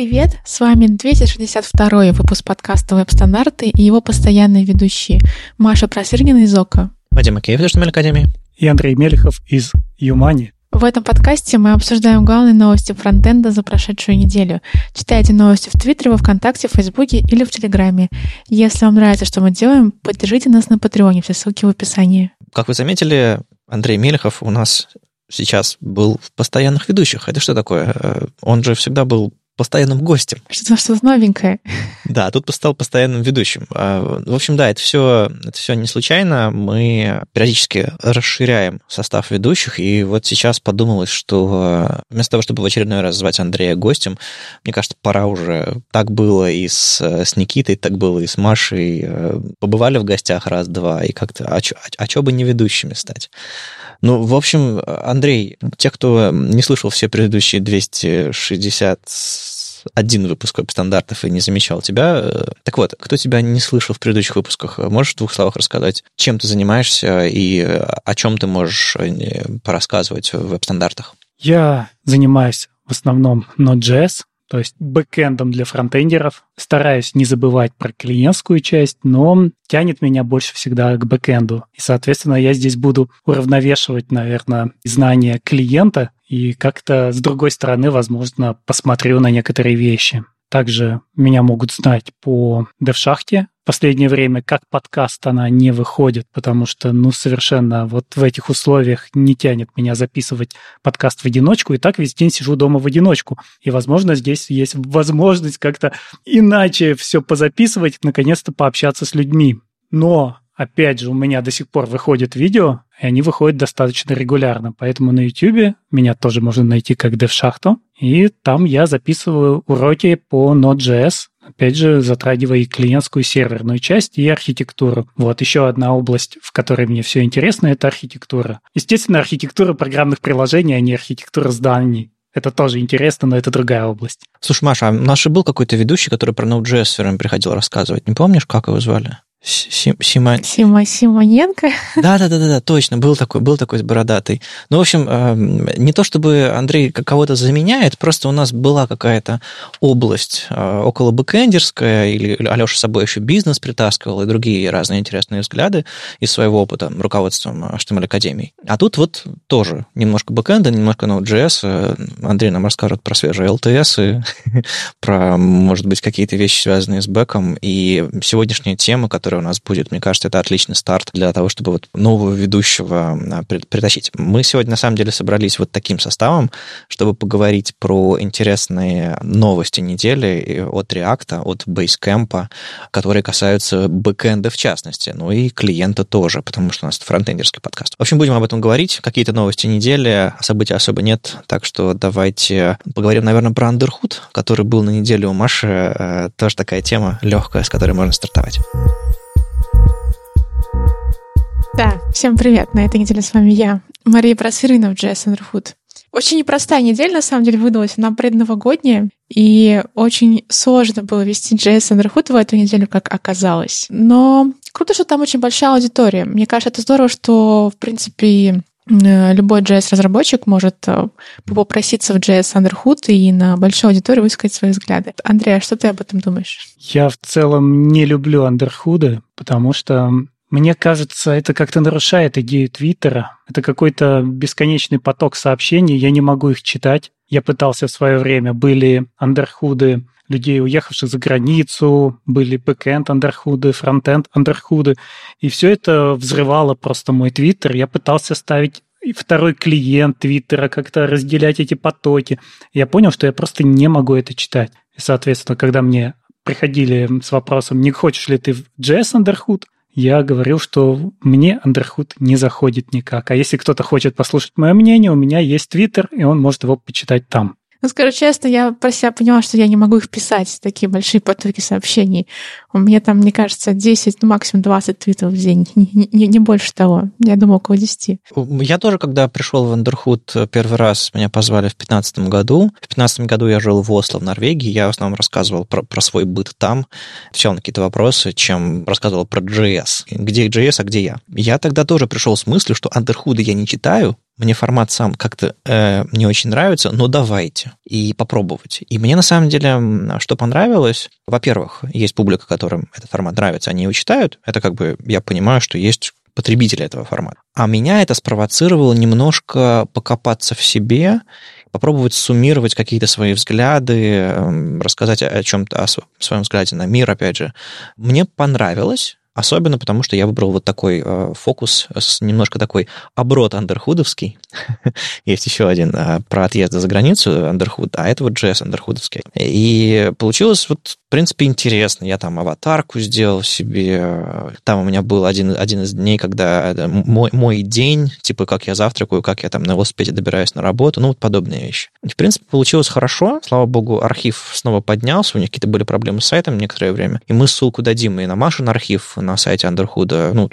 привет! С вами 262 выпуск подкаста «Веб-стандарты» и его постоянные ведущие Маша Просыргина из ОКО. Вадим Макеев из Академии. И Андрей Мелехов из Юмани. В этом подкасте мы обсуждаем главные новости фронтенда за прошедшую неделю. Читайте новости в Твиттере, во Вконтакте, в Фейсбуке или в Телеграме. Если вам нравится, что мы делаем, поддержите нас на Патреоне, все ссылки в описании. Как вы заметили, Андрей Мелехов у нас сейчас был в постоянных ведущих. Это что такое? Э, он же всегда был постоянным гостем. Что-то что новенькое. Да, тут стал постоянным ведущим. А, в общем, да, это все, это все не случайно. Мы периодически расширяем состав ведущих, и вот сейчас подумалось, что вместо того, чтобы в очередной раз звать Андрея гостем, мне кажется, пора уже. Так было и с, с Никитой, так было и с Машей. Побывали в гостях раз-два, и как-то, а что а, а бы не ведущими стать? Ну, в общем, Андрей, те, кто не слышал все предыдущие 260 один выпуск веб-стандартов и не замечал тебя. Э, так вот, кто тебя не слышал в предыдущих выпусках, можешь в двух словах рассказать, чем ты занимаешься и э, о чем ты можешь э, порассказывать в веб-стандартах? Я занимаюсь в основном Node.js, то есть бэкэндом для фронтендеров. Стараюсь не забывать про клиентскую часть, но тянет меня больше всегда к бэкэнду. И, соответственно, я здесь буду уравновешивать, наверное, знания клиента и как-то с другой стороны, возможно, посмотрю на некоторые вещи. Также меня могут знать по DevShaft. Последнее время как подкаст она не выходит, потому что, ну, совершенно вот в этих условиях не тянет меня записывать подкаст в одиночку, и так весь день сижу дома в одиночку. И, возможно, здесь есть возможность как-то иначе все позаписывать, наконец-то пообщаться с людьми. Но Опять же, у меня до сих пор выходят видео, и они выходят достаточно регулярно. Поэтому на YouTube меня тоже можно найти как DevShachto. И там я записываю уроки по Node.js, опять же, затрагивая и клиентскую серверную часть, и архитектуру. Вот еще одна область, в которой мне все интересно, это архитектура. Естественно, архитектура программных приложений, а не архитектура зданий. Это тоже интересно, но это другая область. Слушай, Маша, а у нас же был какой-то ведущий, который про Node.js время приходил рассказывать. Не помнишь, как его звали? Сима... Сима... Симоненко? Да, да, да, да, да, точно, был такой, был такой с бородатый. Ну, в общем, эм, не то чтобы Андрей кого-то заменяет, просто у нас была какая-то область э, около бэкэндерская, или Алеша с собой еще бизнес притаскивал, и другие разные интересные взгляды из своего опыта руководством HTML Академии. А тут вот тоже немножко бэкэнда, немножко Node.js. Э, Андрей нам расскажет про свежие LTS и про, может быть, какие-то вещи, связанные с бэком. И сегодняшняя тема, которая которая у нас будет. Мне кажется, это отличный старт для того, чтобы вот нового ведущего а, притащить. Мы сегодня, на самом деле, собрались вот таким составом, чтобы поговорить про интересные новости недели от React, от Basecamp, которые касаются бэкэнда в частности, ну и клиента тоже, потому что у нас фронтендерский подкаст. В общем, будем об этом говорить. Какие-то новости недели, событий особо нет, так что давайте поговорим, наверное, про Underhood, который был на неделе у Маши. Э, тоже такая тема легкая, с которой можно стартовать. Да, всем привет. На этой неделе с вами я, Мария Просырина в JS Underfood. Очень непростая неделя, на самом деле, выдалась. Она предновогодняя, и очень сложно было вести JS Underfood в эту неделю, как оказалось. Но круто, что там очень большая аудитория. Мне кажется, это здорово, что, в принципе, любой JS-разработчик может э, попроситься в JS Underhood и на большую аудиторию высказать свои взгляды. Андрей, а что ты об этом думаешь? Я в целом не люблю андерхуды, потому что мне кажется, это как-то нарушает идею Твиттера. Это какой-то бесконечный поток сообщений, я не могу их читать. Я пытался в свое время, были андерхуды людей, уехавших за границу, были бэкэнд андерхуды, фронтенд андерхуды, и все это взрывало просто мой твиттер. Я пытался ставить и второй клиент Твиттера, как-то разделять эти потоки. Я понял, что я просто не могу это читать. И, соответственно, когда мне приходили с вопросом, не хочешь ли ты в JS Underhood, я говорил, что мне Underhood не заходит никак. А если кто-то хочет послушать мое мнение, у меня есть Твиттер, и он может его почитать там. Ну, скажу честно, я про себя поняла, что я не могу их писать, такие большие потоки сообщений. У меня там, мне кажется, 10, ну, максимум 20 твитов в день, не, не, не больше того. Я думаю, около 10. Я тоже, когда пришел в Андерхуд первый раз, меня позвали в 2015 году. В 2015 году я жил в Осло, в Норвегии. Я в основном рассказывал про, про свой быт там, отвечал на какие-то вопросы, чем рассказывал про JS. Где JS, а где я? Я тогда тоже пришел с мыслью, что Андерхуды я не читаю, мне формат сам как-то э, не очень нравится, но давайте и попробовать. И мне на самом деле что понравилось, во-первых, есть публика, которым этот формат нравится, они его читают, это как бы я понимаю, что есть потребители этого формата. А меня это спровоцировало немножко покопаться в себе, попробовать суммировать какие-то свои взгляды, рассказать о чем-то, о своем взгляде на мир, опять же. Мне понравилось, Особенно потому, что я выбрал вот такой э, фокус, с немножко такой оброт андерхудовский. Есть еще один э, про отъезды за границу андерхуд, а это вот джесс андерхудовский. И получилось вот в принципе, интересно. Я там аватарку сделал себе. Там у меня был один, один из дней, когда мой, мой день, типа, как я завтракаю, как я там на велосипеде добираюсь на работу, ну, вот подобные вещи. И, в принципе, получилось хорошо. Слава богу, архив снова поднялся. У них какие-то были проблемы с сайтом некоторое время. И мы ссылку дадим и на Машин архив на сайте Андерхуда. Ну,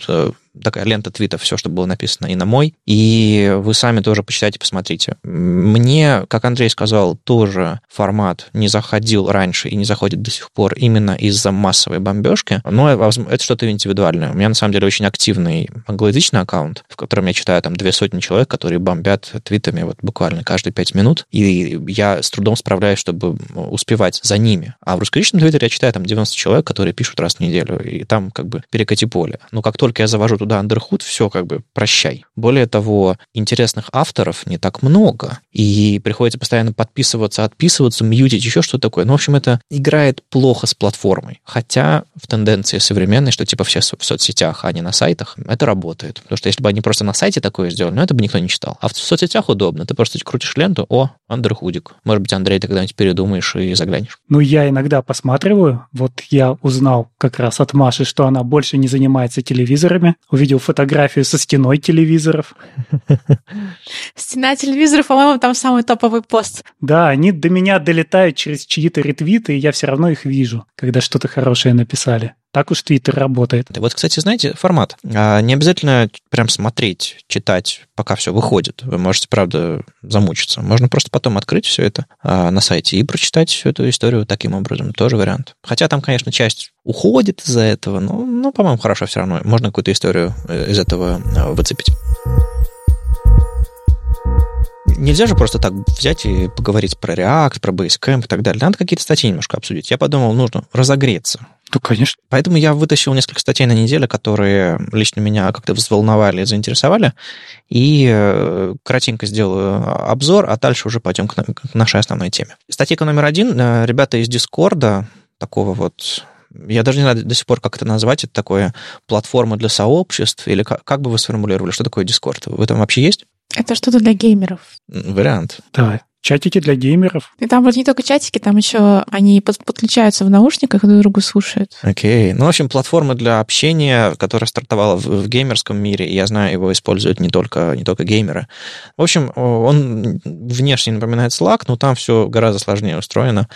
такая лента твитов, все, что было написано и на мой. И вы сами тоже почитайте, посмотрите. Мне, как Андрей сказал, тоже формат не заходил раньше и не заходит до сих пор именно из-за массовой бомбежки. Но это что-то индивидуальное. У меня, на самом деле, очень активный англоязычный аккаунт, в котором я читаю там две сотни человек, которые бомбят твитами вот буквально каждые пять минут. И я с трудом справляюсь, чтобы успевать за ними. А в русскоязычном твиттере я читаю там 90 человек, которые пишут раз в неделю. И там как бы перекати поле. Но как только я завожу туда Underhood, все как бы прощай. Более того, интересных авторов не так много, и приходится постоянно подписываться, отписываться, мьютить, еще что-то такое. Ну, в общем, это играет плохо с платформой. Хотя в тенденции современной, что типа все в соцсетях, а не на сайтах, это работает. Потому что если бы они просто на сайте такое сделали, ну, это бы никто не читал. А в соцсетях удобно. Ты просто крутишь ленту, о, Андерхудик. Может быть, Андрей, ты когда-нибудь передумаешь и заглянешь. Ну, я иногда посматриваю. Вот я узнал как раз от Маши, что она больше не занимается телевизорами увидел фотографию со стеной телевизоров. Стена телевизоров, по-моему, там самый топовый пост. Да, они до меня долетают через чьи-то ретвиты, и я все равно их вижу, когда что-то хорошее написали. Так уж Твиттер работает. Вот, кстати, знаете, формат. А, не обязательно прям смотреть, читать, пока все выходит. Вы можете, правда, замучиться. Можно просто потом открыть все это а, на сайте и прочитать всю эту историю таким образом. Тоже вариант. Хотя там, конечно, часть уходит из-за этого, но, ну, по-моему, хорошо все равно. Можно какую-то историю э, из этого э, выцепить нельзя же просто так взять и поговорить про React, про Basecamp и так далее. Надо какие-то статьи немножко обсудить. Я подумал, нужно разогреться. Ну, конечно. Поэтому я вытащил несколько статей на неделю, которые лично меня как-то взволновали и заинтересовали. И э, кратенько сделаю обзор, а дальше уже пойдем к нашей основной теме. Статейка номер один. Э, ребята из Дискорда, такого вот я даже не знаю до сих пор, как это назвать, это такое платформа для сообществ, или как, как бы вы сформулировали, что такое Discord? Вы там вообще есть? Это что-то для геймеров. Вариант. Да, Чатики для геймеров. И там вот не только чатики, там еще они подключаются в наушниках и друг другу слушают. Окей. Okay. Ну, в общем, платформа для общения, которая стартовала в, в геймерском мире, и я знаю, его используют не только, не только геймеры. В общем, он внешне напоминает Slack, но там все гораздо сложнее устроено.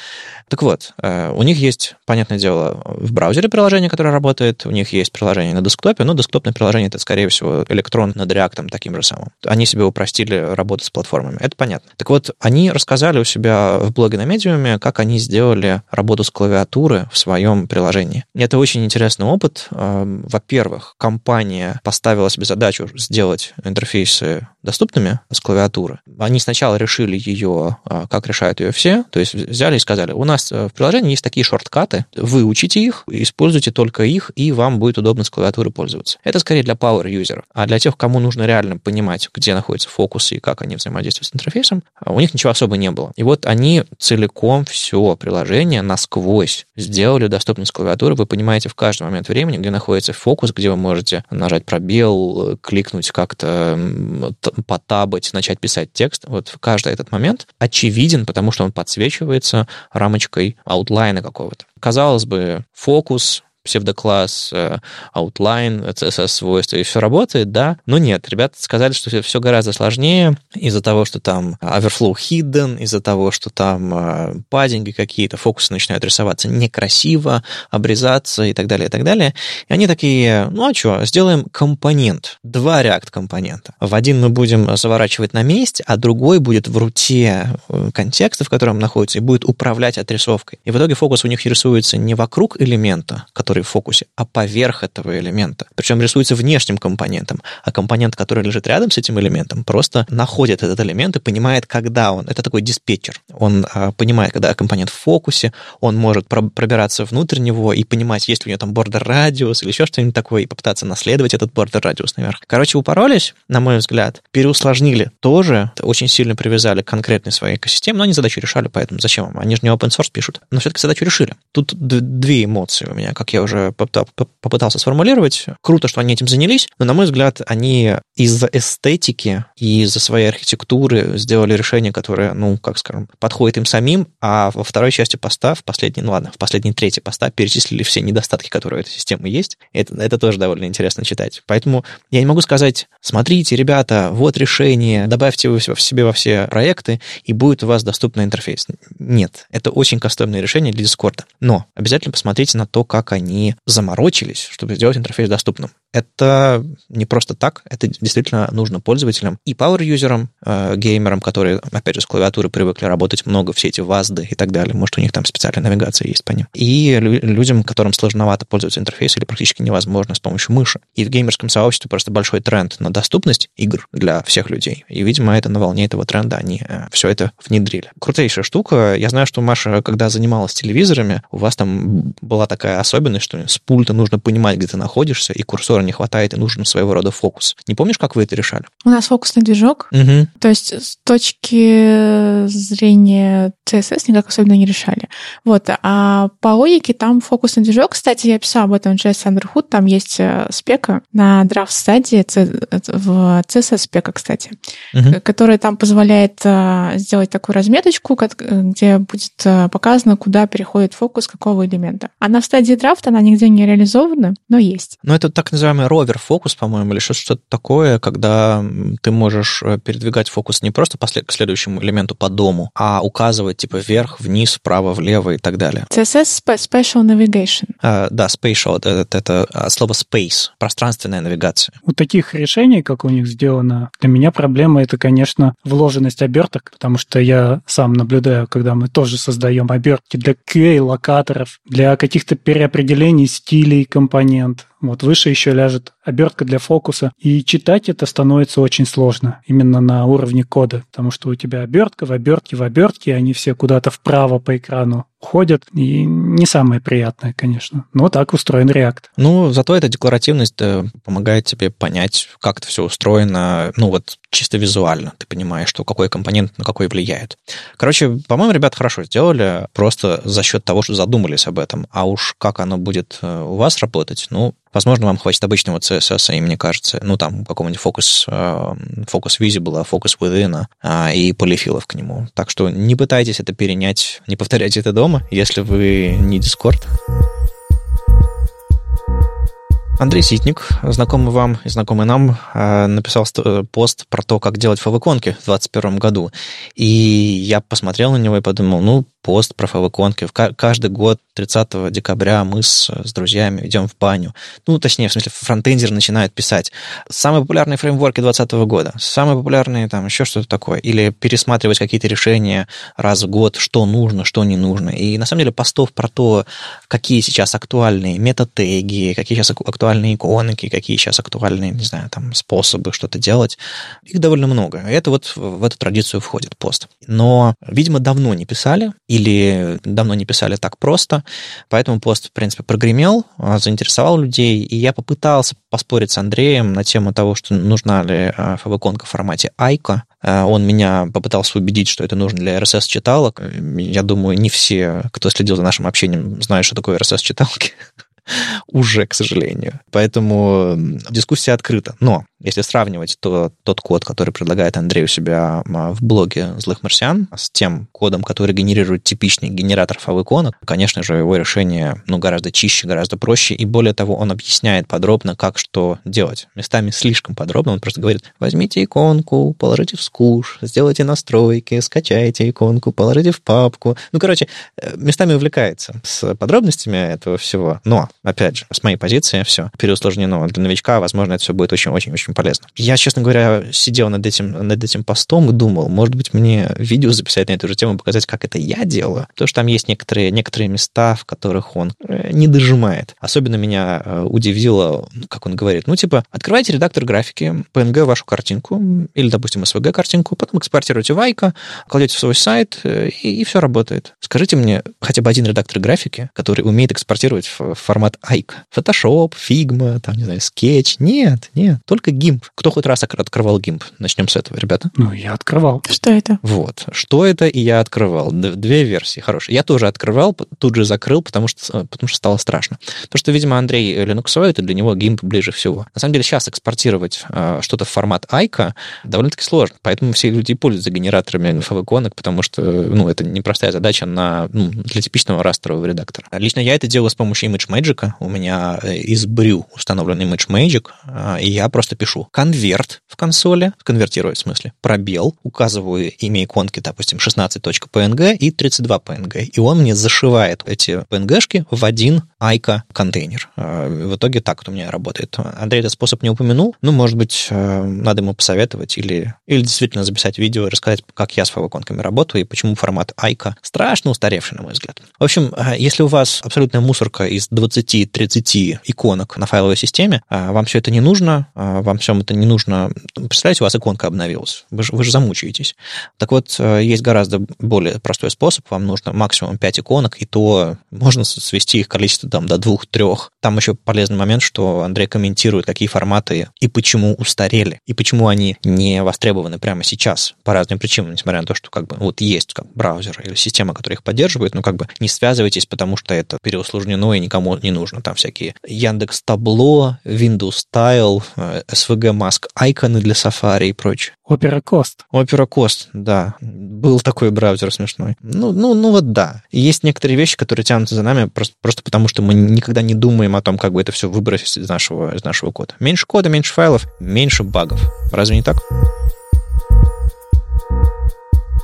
Так вот, э, у них есть, понятное дело, в браузере приложение, которое работает, у них есть приложение на десктопе, но десктопное приложение это, скорее всего, электрон над React таким же самым. Они себе упростили работу с платформами. Это понятно. Так вот, они рассказали у себя в блоге на медиуме, как они сделали работу с клавиатуры в своем приложении. Это очень интересный опыт. Эм, во-первых, компания поставила себе задачу сделать интерфейсы доступными с клавиатуры. Они сначала решили ее, а, как решают ее все, то есть взяли и сказали, у нас э, в приложении есть такие шорткаты, вы учите их, используйте только их, и вам будет удобно с клавиатуры пользоваться. Это скорее для power-юзеров. А для тех, кому нужно реально понимать, где находится фокус и как они взаимодействуют с интерфейсом, у них ничего особо не было. И вот они целиком все приложение насквозь сделали доступным с клавиатуры. Вы понимаете в каждый момент времени, где находится фокус, где вы можете нажать пробел, кликнуть как-то потабать, начать писать текст, вот каждый этот момент очевиден, потому что он подсвечивается рамочкой аутлайна какого-то. Казалось бы, фокус, псевдокласс, э, outline, CSS-свойства, и все работает, да, но нет, ребята сказали, что все гораздо сложнее из-за того, что там overflow hidden, из-за того, что там э, паддинги какие-то, фокусы начинают рисоваться некрасиво, обрезаться и так далее, и так далее. И они такие, ну а что, сделаем компонент, два React-компонента. В один мы будем заворачивать на месте, а другой будет в руте э, контекста, в котором находится, и будет управлять отрисовкой. И в итоге фокус у них рисуется не вокруг элемента, который который в фокусе, а поверх этого элемента. Причем рисуется внешним компонентом, а компонент, который лежит рядом с этим элементом, просто находит этот элемент и понимает, когда он. Это такой диспетчер. Он а, понимает, когда компонент в фокусе, он может пробираться внутрь него и понимать, есть ли у него там бордер радиус или еще что-нибудь такое, и попытаться наследовать этот бордер радиус наверх. Короче, упоролись, на мой взгляд, переусложнили тоже, очень сильно привязали к конкретной своей экосистеме, но они задачу решали, поэтому зачем вам? Они же не open source пишут. Но все-таки задачу решили. Тут две эмоции у меня, как я уже попытался сформулировать. Круто, что они этим занялись, но, на мой взгляд, они из-за эстетики и из-за своей архитектуры сделали решение, которое, ну, как скажем, подходит им самим, а во второй части поста, в последней, ну ладно, в последней трети поста перечислили все недостатки, которые у этой системы есть. Это, это тоже довольно интересно читать. Поэтому я не могу сказать, смотрите, ребята, вот решение, добавьте его в себе во все проекты, и будет у вас доступный интерфейс. Нет, это очень кастомное решение для Discord. Но обязательно посмотрите на то, как они заморочились, чтобы сделать интерфейс доступным. Это не просто так, это действительно нужно пользователям и power-юзерам, э, геймерам, которые, опять же, с клавиатуры привыкли работать много, все эти вазды и так далее. Может, у них там специальная навигация есть по ним. И людям, которым сложновато пользоваться интерфейсом или практически невозможно с помощью мыши. И в геймерском сообществе просто большой тренд на доступность игр для всех людей. И, видимо, это на волне этого тренда они э, все это внедрили. Крутейшая штука. Я знаю, что Маша, когда занималась телевизорами, у вас там была такая особенность, что с пульта нужно понимать, где ты находишься, и курсор не хватает, и нужен своего рода фокус. Не помнишь, как вы это решали? У нас фокусный движок. Угу. То есть с точки зрения CSS никак особенно не решали. Вот. А по логике там фокусный движок. Кстати, я писала об этом в JS Underhood. Там есть э, спека на драфт стадии в CSS спека, кстати, угу. которая там позволяет э, сделать такую разметочку, где будет э, показано, куда переходит фокус какого элемента. Она в стадии драфта, она нигде не реализована, но есть. Но это так называемый ровер-фокус, по-моему, или что-то такое, когда ты можешь передвигать фокус не просто по к следующему элементу по дому, а указывать типа вверх, вниз, вправо, влево и так далее. CSS Special Navigation. Uh, да, Spatial, это, это а, слово space, пространственная навигация. У таких решений, как у них сделано, для меня проблема это, конечно, вложенность оберток, потому что я сам наблюдаю, когда мы тоже создаем обертки для кей-локаторов, для каких-то переопределений стилей компонент, вот выше еще ляжет обертка для фокуса, и читать это становится очень сложно именно на уровне кода, потому что у тебя обертка в обертке в обертке, они все куда-то вправо по экрану ходят, и не самое приятное, конечно. Но так устроен React. Ну, зато эта декларативность э, помогает тебе понять, как это все устроено, ну вот чисто визуально. Ты понимаешь, что какой компонент на какой влияет. Короче, по-моему, ребята хорошо сделали, просто за счет того, что задумались об этом. А уж как оно будет э, у вас работать, ну, Возможно, вам хватит обычного CSS, и мне кажется, ну, там, какого-нибудь фокус, фокус visible, фокус within а, и полифилов к нему. Так что не пытайтесь это перенять, не повторяйте это дома, если вы не Discord. Андрей Ситник, знакомый вам и знакомый нам, а, написал пост про то, как делать фавиконки в 2021 году. И я посмотрел на него и подумал, ну, пост про фавиконки. Каждый год 30 декабря мы с, с друзьями идем в баню. Ну, точнее, в смысле, фронтендер начинает писать. Самые популярные фреймворки 2020 года, самые популярные там еще что-то такое. Или пересматривать какие-то решения раз в год, что нужно, что не нужно. И на самом деле постов про то, какие сейчас актуальные метатеги, какие сейчас актуальные иконки, какие сейчас актуальные, не знаю, там, способы что-то делать, их довольно много. И это вот в эту традицию входит пост. Но, видимо, давно не писали, или давно не писали так просто, поэтому пост, в принципе, прогремел, а, заинтересовал людей, и я попытался поспорить с Андреем на тему того, что нужна ли а, фавиконка в формате айка. Он меня попытался убедить, что это нужно для RSS-читалок. Я думаю, не все, кто следил за нашим общением, знают, что такое RSS-читалки. Уже, к сожалению. Поэтому дискуссия открыта. Но если сравнивать то, тот код, который предлагает Андрей у себя в блоге «Злых марсиан» с тем кодом, который генерирует типичный генератор фавиконок, конечно же, его решение ну, гораздо чище, гораздо проще. И более того, он объясняет подробно, как что делать. Местами слишком подробно. Он просто говорит, возьмите иконку, положите в скуш, сделайте настройки, скачайте иконку, положите в папку. Ну, короче, э, местами увлекается с подробностями этого всего. Но, опять же, с моей позиции все переусложнено. Для новичка, возможно, это все будет очень-очень-очень очень полезно. Я, честно говоря, сидел над этим, над этим постом и думал, может быть, мне видео записать на эту же тему, показать, как это я делаю. Потому что там есть некоторые, некоторые места, в которых он э, не дожимает. Особенно меня э, удивило, как он говорит, ну, типа, открывайте редактор графики, PNG вашу картинку, или, допустим, SVG картинку, потом экспортируйте в Айка, кладете в свой сайт, э, и, и все работает. Скажите мне хотя бы один редактор графики, который умеет экспортировать в формат Айка. Photoshop, Figma, там, не знаю, Sketch. Нет, нет, только GIMP. Кто хоть раз открывал GIMP? Начнем с этого, ребята. Ну, я открывал. Что это? Вот. Что это, и я открывал. Две версии. Хорошие. Я тоже открывал, тут же закрыл, потому что, потому что стало страшно. То, что, видимо, Андрей линуксоид, и для него GIMP ближе всего. На самом деле, сейчас экспортировать э, что-то в формат Айка довольно-таки сложно. Поэтому все люди пользуются генераторами favicon, потому что ну, это непростая задача на, ну, для типичного растрового редактора. Лично я это делаю с помощью ImageMagick. У меня э, из Brew установлен ImageMagick, э, и я просто пишу конверт в консоли, конвертирую в смысле, пробел, указываю имя иконки, допустим, 16.png и 32.png, и он мне зашивает эти PNG-шки в один Айка контейнер. Э, в итоге так вот у меня работает. Андрей этот способ не упомянул. Ну, может быть, надо ему посоветовать или, или действительно записать видео и рассказать, как я с фавоконками работаю и почему формат Айка страшно устаревший, на мой взгляд. В общем, если у вас абсолютная мусорка из 20-30 иконок на файловой системе, вам все это не нужно, вам все это не нужно. Представляете, у вас иконка обновилась. Вы же, вы же замучаетесь. Так вот, есть гораздо более простой способ. Вам нужно максимум 5 иконок, и то можно свести их количество там, до двух-трех. Там еще полезный момент, что Андрей комментирует, какие форматы и почему устарели, и почему они не востребованы прямо сейчас по разным причинам, несмотря на то, что как бы вот есть как браузер или система, которая их поддерживает, но как бы не связывайтесь, потому что это переусложнено и никому не нужно. Там всякие Яндекс Табло, Windows Style, SVG Mask, айконы для Safari и прочее. Opera Cost. Opera Cost, да. Был такой браузер смешной. Ну, ну, ну вот да. Есть некоторые вещи, которые тянутся за нами просто, просто потому, что мы никогда не думаем о том, как бы это все выбросить из нашего, из нашего кода. Меньше кода, меньше файлов, меньше багов. Разве не так?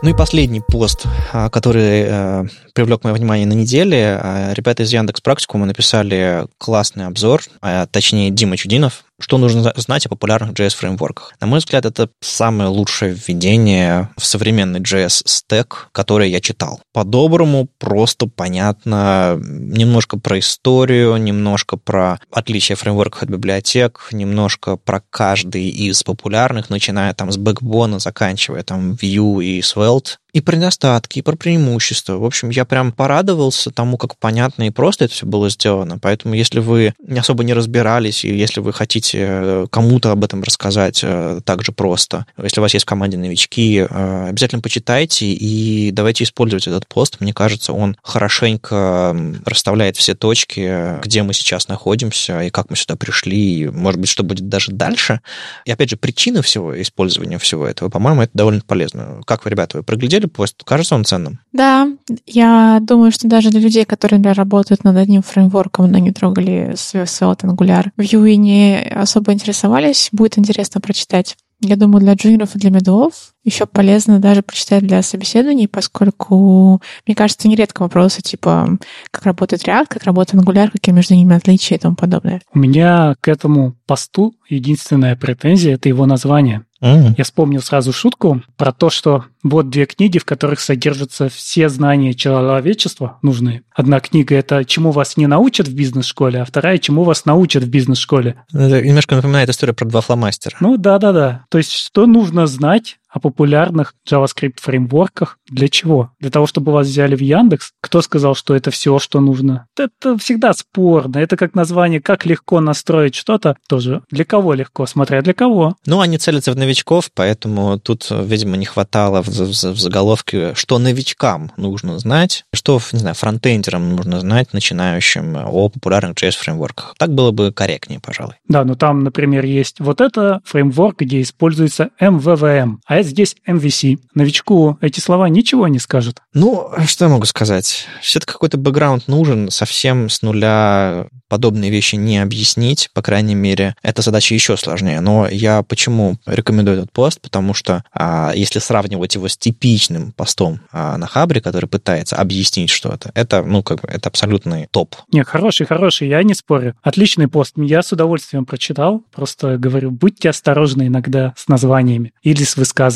Ну и последний пост, а, который э, привлек мое внимание на неделе. А, ребята из Яндекс Практикума написали классный обзор, а точнее Дима Чудинов, что нужно знать о популярных JS-фреймворках? На мой взгляд, это самое лучшее введение в современный JS-стек, который я читал. По-доброму, просто понятно, немножко про историю, немножко про отличия фреймворков от библиотек, немножко про каждый из популярных, начиная там с Backbone, заканчивая там Vue и Svelte, и про недостатки, и про преимущества. В общем, я прям порадовался тому, как понятно и просто это все было сделано. Поэтому, если вы особо не разбирались, и если вы хотите э, кому-то об этом рассказать э, так же просто, если у вас есть в команде новички, э, обязательно почитайте и давайте использовать этот пост. Мне кажется, он хорошенько расставляет все точки, где мы сейчас находимся и как мы сюда пришли, и, может быть, что будет даже дальше. И, опять же, причины всего использования всего этого, по-моему, это довольно полезно. Как вы, ребята, вы проглядели пост? Кажется он ценным? Да, я думаю, что даже для людей, которые, например, работают над одним фреймворком, но не трогали Svelte, Angular, Vue и не особо интересовались, будет интересно прочитать. Я думаю, для джуниоров и для медлов еще полезно даже прочитать для собеседований, поскольку, мне кажется, нередко вопросы типа, как работает React, как работает Angular, какие между ними отличия и тому подобное. У меня к этому посту единственная претензия — это его название. Mm. Я вспомнил сразу шутку про то, что вот две книги, в которых содержатся все знания человечества нужны. Одна книга – это «Чему вас не научат в бизнес-школе», а вторая «Чему вас научат в бизнес-школе». Это немножко напоминает историю про два фломастера. Ну да-да-да. То есть что нужно знать о популярных JavaScript фреймворках. Для чего? Для того, чтобы вас взяли в Яндекс? Кто сказал, что это все, что нужно? Это всегда спорно. Это как название, как легко настроить что-то. Тоже для кого легко, смотря для кого. Ну, они целятся в новичков, поэтому тут, видимо, не хватало в, в, в заголовке, что новичкам нужно знать, что, не знаю, фронтендерам нужно знать, начинающим о популярных JS-фреймворках. Так было бы корректнее, пожалуй. Да, но там, например, есть вот это фреймворк, где используется MVVM, а а здесь MVC. Новичку эти слова ничего не скажут. Ну, что я могу сказать? Все-таки какой-то бэкграунд нужен. Совсем с нуля подобные вещи не объяснить, по крайней мере, эта задача еще сложнее. Но я почему рекомендую этот пост? Потому что а, если сравнивать его с типичным постом а, на Хабре, который пытается объяснить что-то, это, ну, как бы, это абсолютный топ. Не, хороший, хороший, я не спорю. Отличный пост. Я с удовольствием прочитал. Просто говорю, будьте осторожны иногда с названиями или с высказываниями,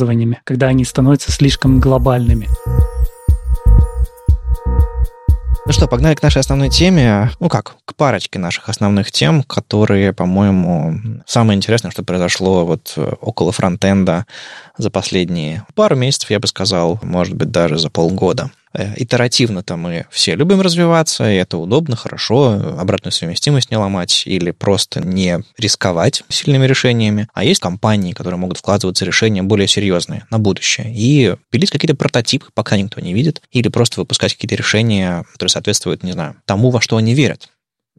когда они становятся слишком глобальными. Ну что, погнали к нашей основной теме. Ну как, к парочке наших основных тем, которые, по-моему, самое интересное, что произошло вот около фронтенда за последние пару месяцев, я бы сказал, может быть, даже за полгода. Э, итеративно-то мы все любим развиваться, и это удобно, хорошо, обратную совместимость не ломать или просто не рисковать сильными решениями. А есть компании, которые могут вкладываться в решения более серьезные на будущее и пилить какие-то прототипы, пока никто не видит, или просто выпускать какие-то решения, которые соответствуют, не знаю, тому, во что они верят.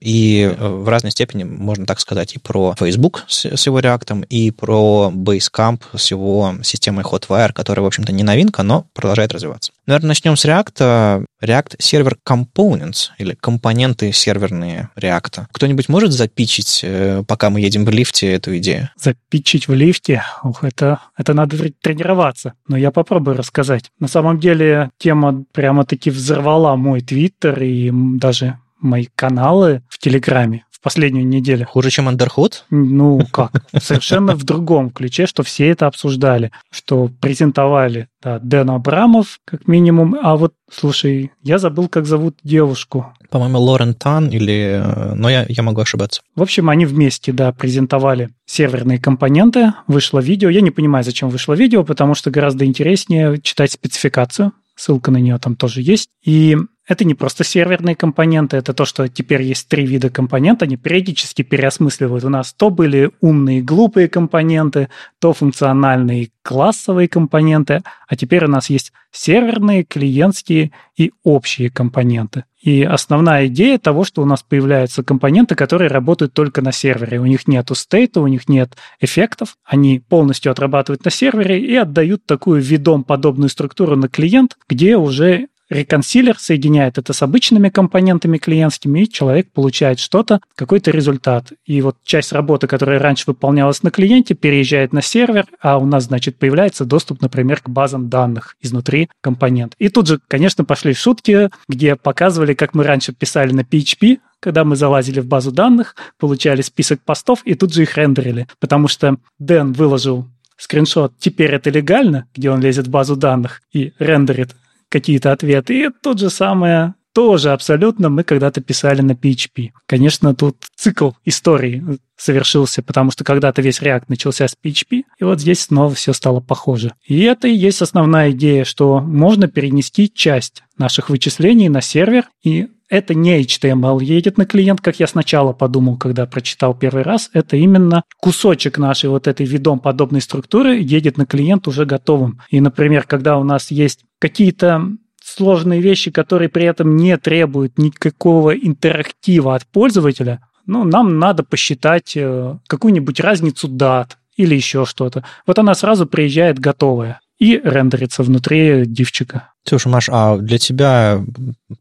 И э, в разной степени можно так сказать и про Facebook с, с его реактом, и про Basecamp с его системой Hotwire, которая, в общем-то, не новинка, но продолжает развиваться. Наверное, начнем с React. React Server Components, или компоненты серверные React. Кто-нибудь может запичить, э, пока мы едем в лифте, эту идею? Запичить в лифте? Ух, это, это надо тренироваться. Но я попробую рассказать. На самом деле, тема прямо-таки взорвала мой твиттер и даже мои каналы в Телеграме в последнюю неделю. Хуже, чем Underhood? Ну, как? Совершенно в другом ключе, что все это обсуждали, что презентовали да, Дэн Абрамов, как минимум. А вот, слушай, я забыл, как зовут девушку. По-моему, Лорен Тан или... Э, но я, я могу ошибаться. В общем, они вместе, да, презентовали серверные компоненты. Вышло видео. Я не понимаю, зачем вышло видео, потому что гораздо интереснее читать спецификацию. Ссылка на нее там тоже есть. И это не просто серверные компоненты, это то, что теперь есть три вида компонентов, они периодически переосмысливают. У нас то были умные глупые компоненты, то функциональные классовые компоненты, а теперь у нас есть серверные, клиентские и общие компоненты. И основная идея того, что у нас появляются компоненты, которые работают только на сервере. У них нет стейта, у них нет эффектов. Они полностью отрабатывают на сервере и отдают такую видом подобную структуру на клиент, где уже Реконсилер соединяет это с обычными компонентами клиентскими, и человек получает что-то, какой-то результат. И вот часть работы, которая раньше выполнялась на клиенте, переезжает на сервер, а у нас, значит, появляется доступ, например, к базам данных изнутри компонент. И тут же, конечно, пошли шутки, где показывали, как мы раньше писали на PHP, когда мы залазили в базу данных, получали список постов и тут же их рендерили, потому что Дэн выложил скриншот «Теперь это легально», где он лезет в базу данных и рендерит какие-то ответы. И то же самое тоже абсолютно мы когда-то писали на PHP. Конечно, тут цикл истории совершился, потому что когда-то весь React начался с PHP, и вот здесь снова все стало похоже. И это и есть основная идея, что можно перенести часть наших вычислений на сервер, и это не HTML едет на клиент, как я сначала подумал, когда прочитал первый раз. Это именно кусочек нашей вот этой видом подобной структуры едет на клиент уже готовым. И, например, когда у нас есть какие-то сложные вещи, которые при этом не требуют никакого интерактива от пользователя, ну, нам надо посчитать э, какую-нибудь разницу дат или еще что-то. Вот она сразу приезжает готовая и рендерится внутри дивчика. Слушай, Маш, а для тебя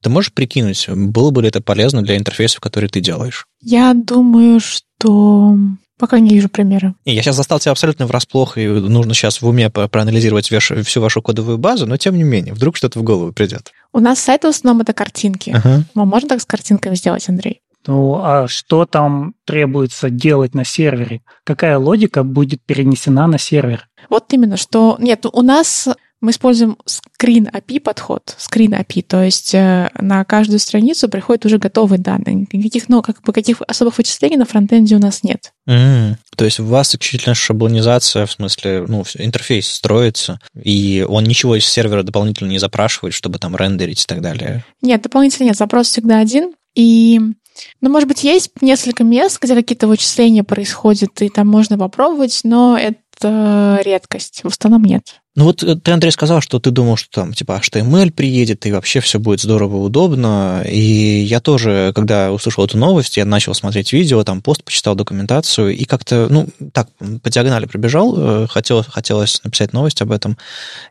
ты можешь прикинуть, было бы ли это полезно для интерфейсов, которые ты делаешь? Я думаю, что Пока не вижу примера. И я сейчас застал тебя абсолютно врасплох, и нужно сейчас в уме проанализировать всю вашу кодовую базу, но тем не менее, вдруг что-то в голову придет. У нас сайт в основном это картинки. Ага. Мы можем так с картинками сделать, Андрей? Ну, а что там требуется делать на сервере? Какая логика будет перенесена на сервер? Вот именно, что... Нет, у нас мы используем Screen API подход, Screen API, то есть э, на каждую страницу приходят уже готовые данные. Никаких, ну, как бы каких особых вычислений на фронтенде у нас нет. Mm. То есть у вас исключительно шаблонизация, в смысле, ну, интерфейс строится, и он ничего из сервера дополнительно не запрашивает, чтобы там рендерить и так далее? Нет, дополнительно нет, запрос всегда один, и ну, может быть, есть несколько мест, где какие-то вычисления происходят, и там можно попробовать, но это редкость. В основном нет. Ну вот э, ты, Андрей, сказал, что ты думал, что там типа HTML приедет, и вообще все будет здорово, удобно. И я тоже, когда услышал эту новость, я начал смотреть видео, там пост почитал документацию, и как-то, ну, так, по диагонали пробежал, хотелось, хотелось написать новость об этом.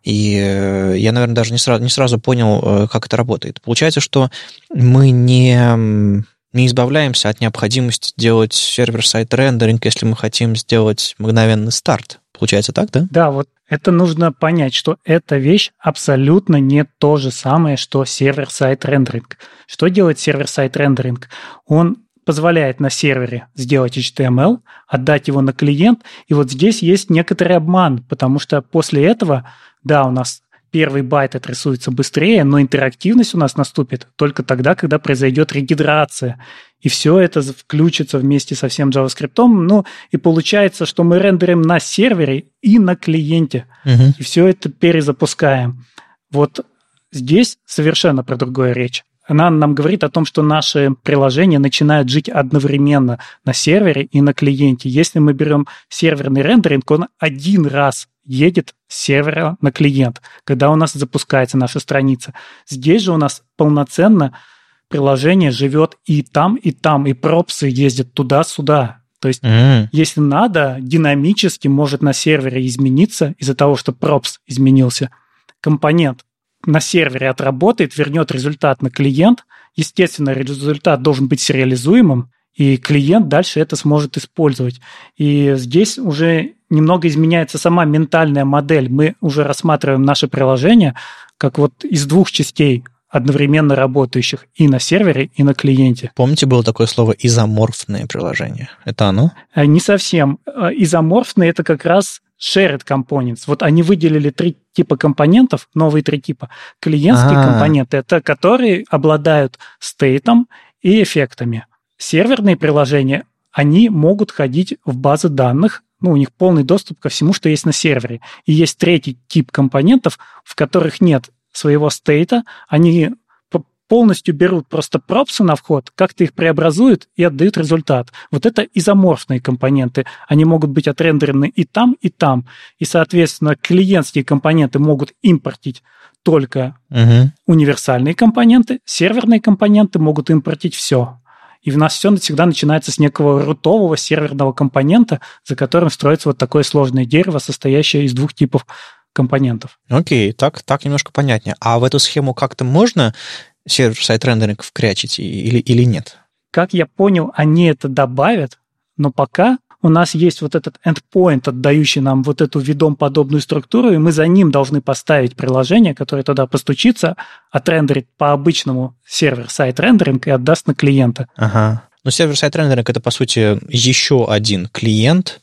И э, я, наверное, даже не сразу, не сразу понял, э, как это работает. Получается, что мы не не избавляемся от необходимости делать server-side рендеринг, если мы хотим сделать мгновенный старт. Получается так, да? Да, вот это нужно понять, что эта вещь абсолютно не то же самое, что server-side рендеринг. Что делает server-side рендеринг? Он позволяет на сервере сделать HTML, отдать его на клиент, и вот здесь есть некоторый обман, потому что после этого, да, у нас первый байт отрисуется быстрее, но интерактивность у нас наступит только тогда, когда произойдет регидрация. И все это включится вместе со всем JavaScript. Ну, и получается, что мы рендерим на сервере и на клиенте. Угу. И все это перезапускаем. Вот здесь совершенно про другое речь. Она нам говорит о том, что наши приложения начинают жить одновременно на сервере и на клиенте. Если мы берем серверный рендеринг, он один раз едет с сервера на клиент, когда у нас запускается наша страница. Здесь же у нас полноценно приложение живет и там, и там, и пропсы ездят туда-сюда. То есть, mm-hmm. если надо, динамически может на сервере измениться из-за того, что пропс изменился. Компонент на сервере отработает, вернет результат на клиент. Естественно, результат должен быть сериализуемым, и клиент дальше это сможет использовать. И здесь уже немного изменяется сама ментальная модель. Мы уже рассматриваем наше приложение как вот из двух частей одновременно работающих и на сервере, и на клиенте. Помните, было такое слово изоморфное приложение? Это оно? Э, не совсем. Э, изоморфные – это как раз shared components. Вот они выделили три типа компонентов, новые три типа. Клиентские А-а-а. компоненты – это которые обладают стейтом и эффектами. Серверные приложения, они могут ходить в базы данных, ну, у них полный доступ ко всему, что есть на сервере. И есть третий тип компонентов, в которых нет своего стейта, они полностью берут просто пропсы на вход, как-то их преобразуют и отдают результат. Вот это изоморфные компоненты. Они могут быть отрендерены и там, и там. И, соответственно, клиентские компоненты могут импортить только угу. универсальные компоненты, серверные компоненты могут импортить все. И у нас все всегда начинается с некого рутового серверного компонента, за которым строится вот такое сложное дерево, состоящее из двух типов компонентов. Окей, так, так немножко понятнее. А в эту схему как-то можно server-side рендеринг вкрячить или, или нет? Как я понял, они это добавят, но пока у нас есть вот этот endpoint, отдающий нам вот эту видом подобную структуру, и мы за ним должны поставить приложение, которое туда постучится, отрендерит по обычному server-side рендеринг и отдаст на клиента. Ага. Но server-side рендеринг это, по сути, еще один клиент,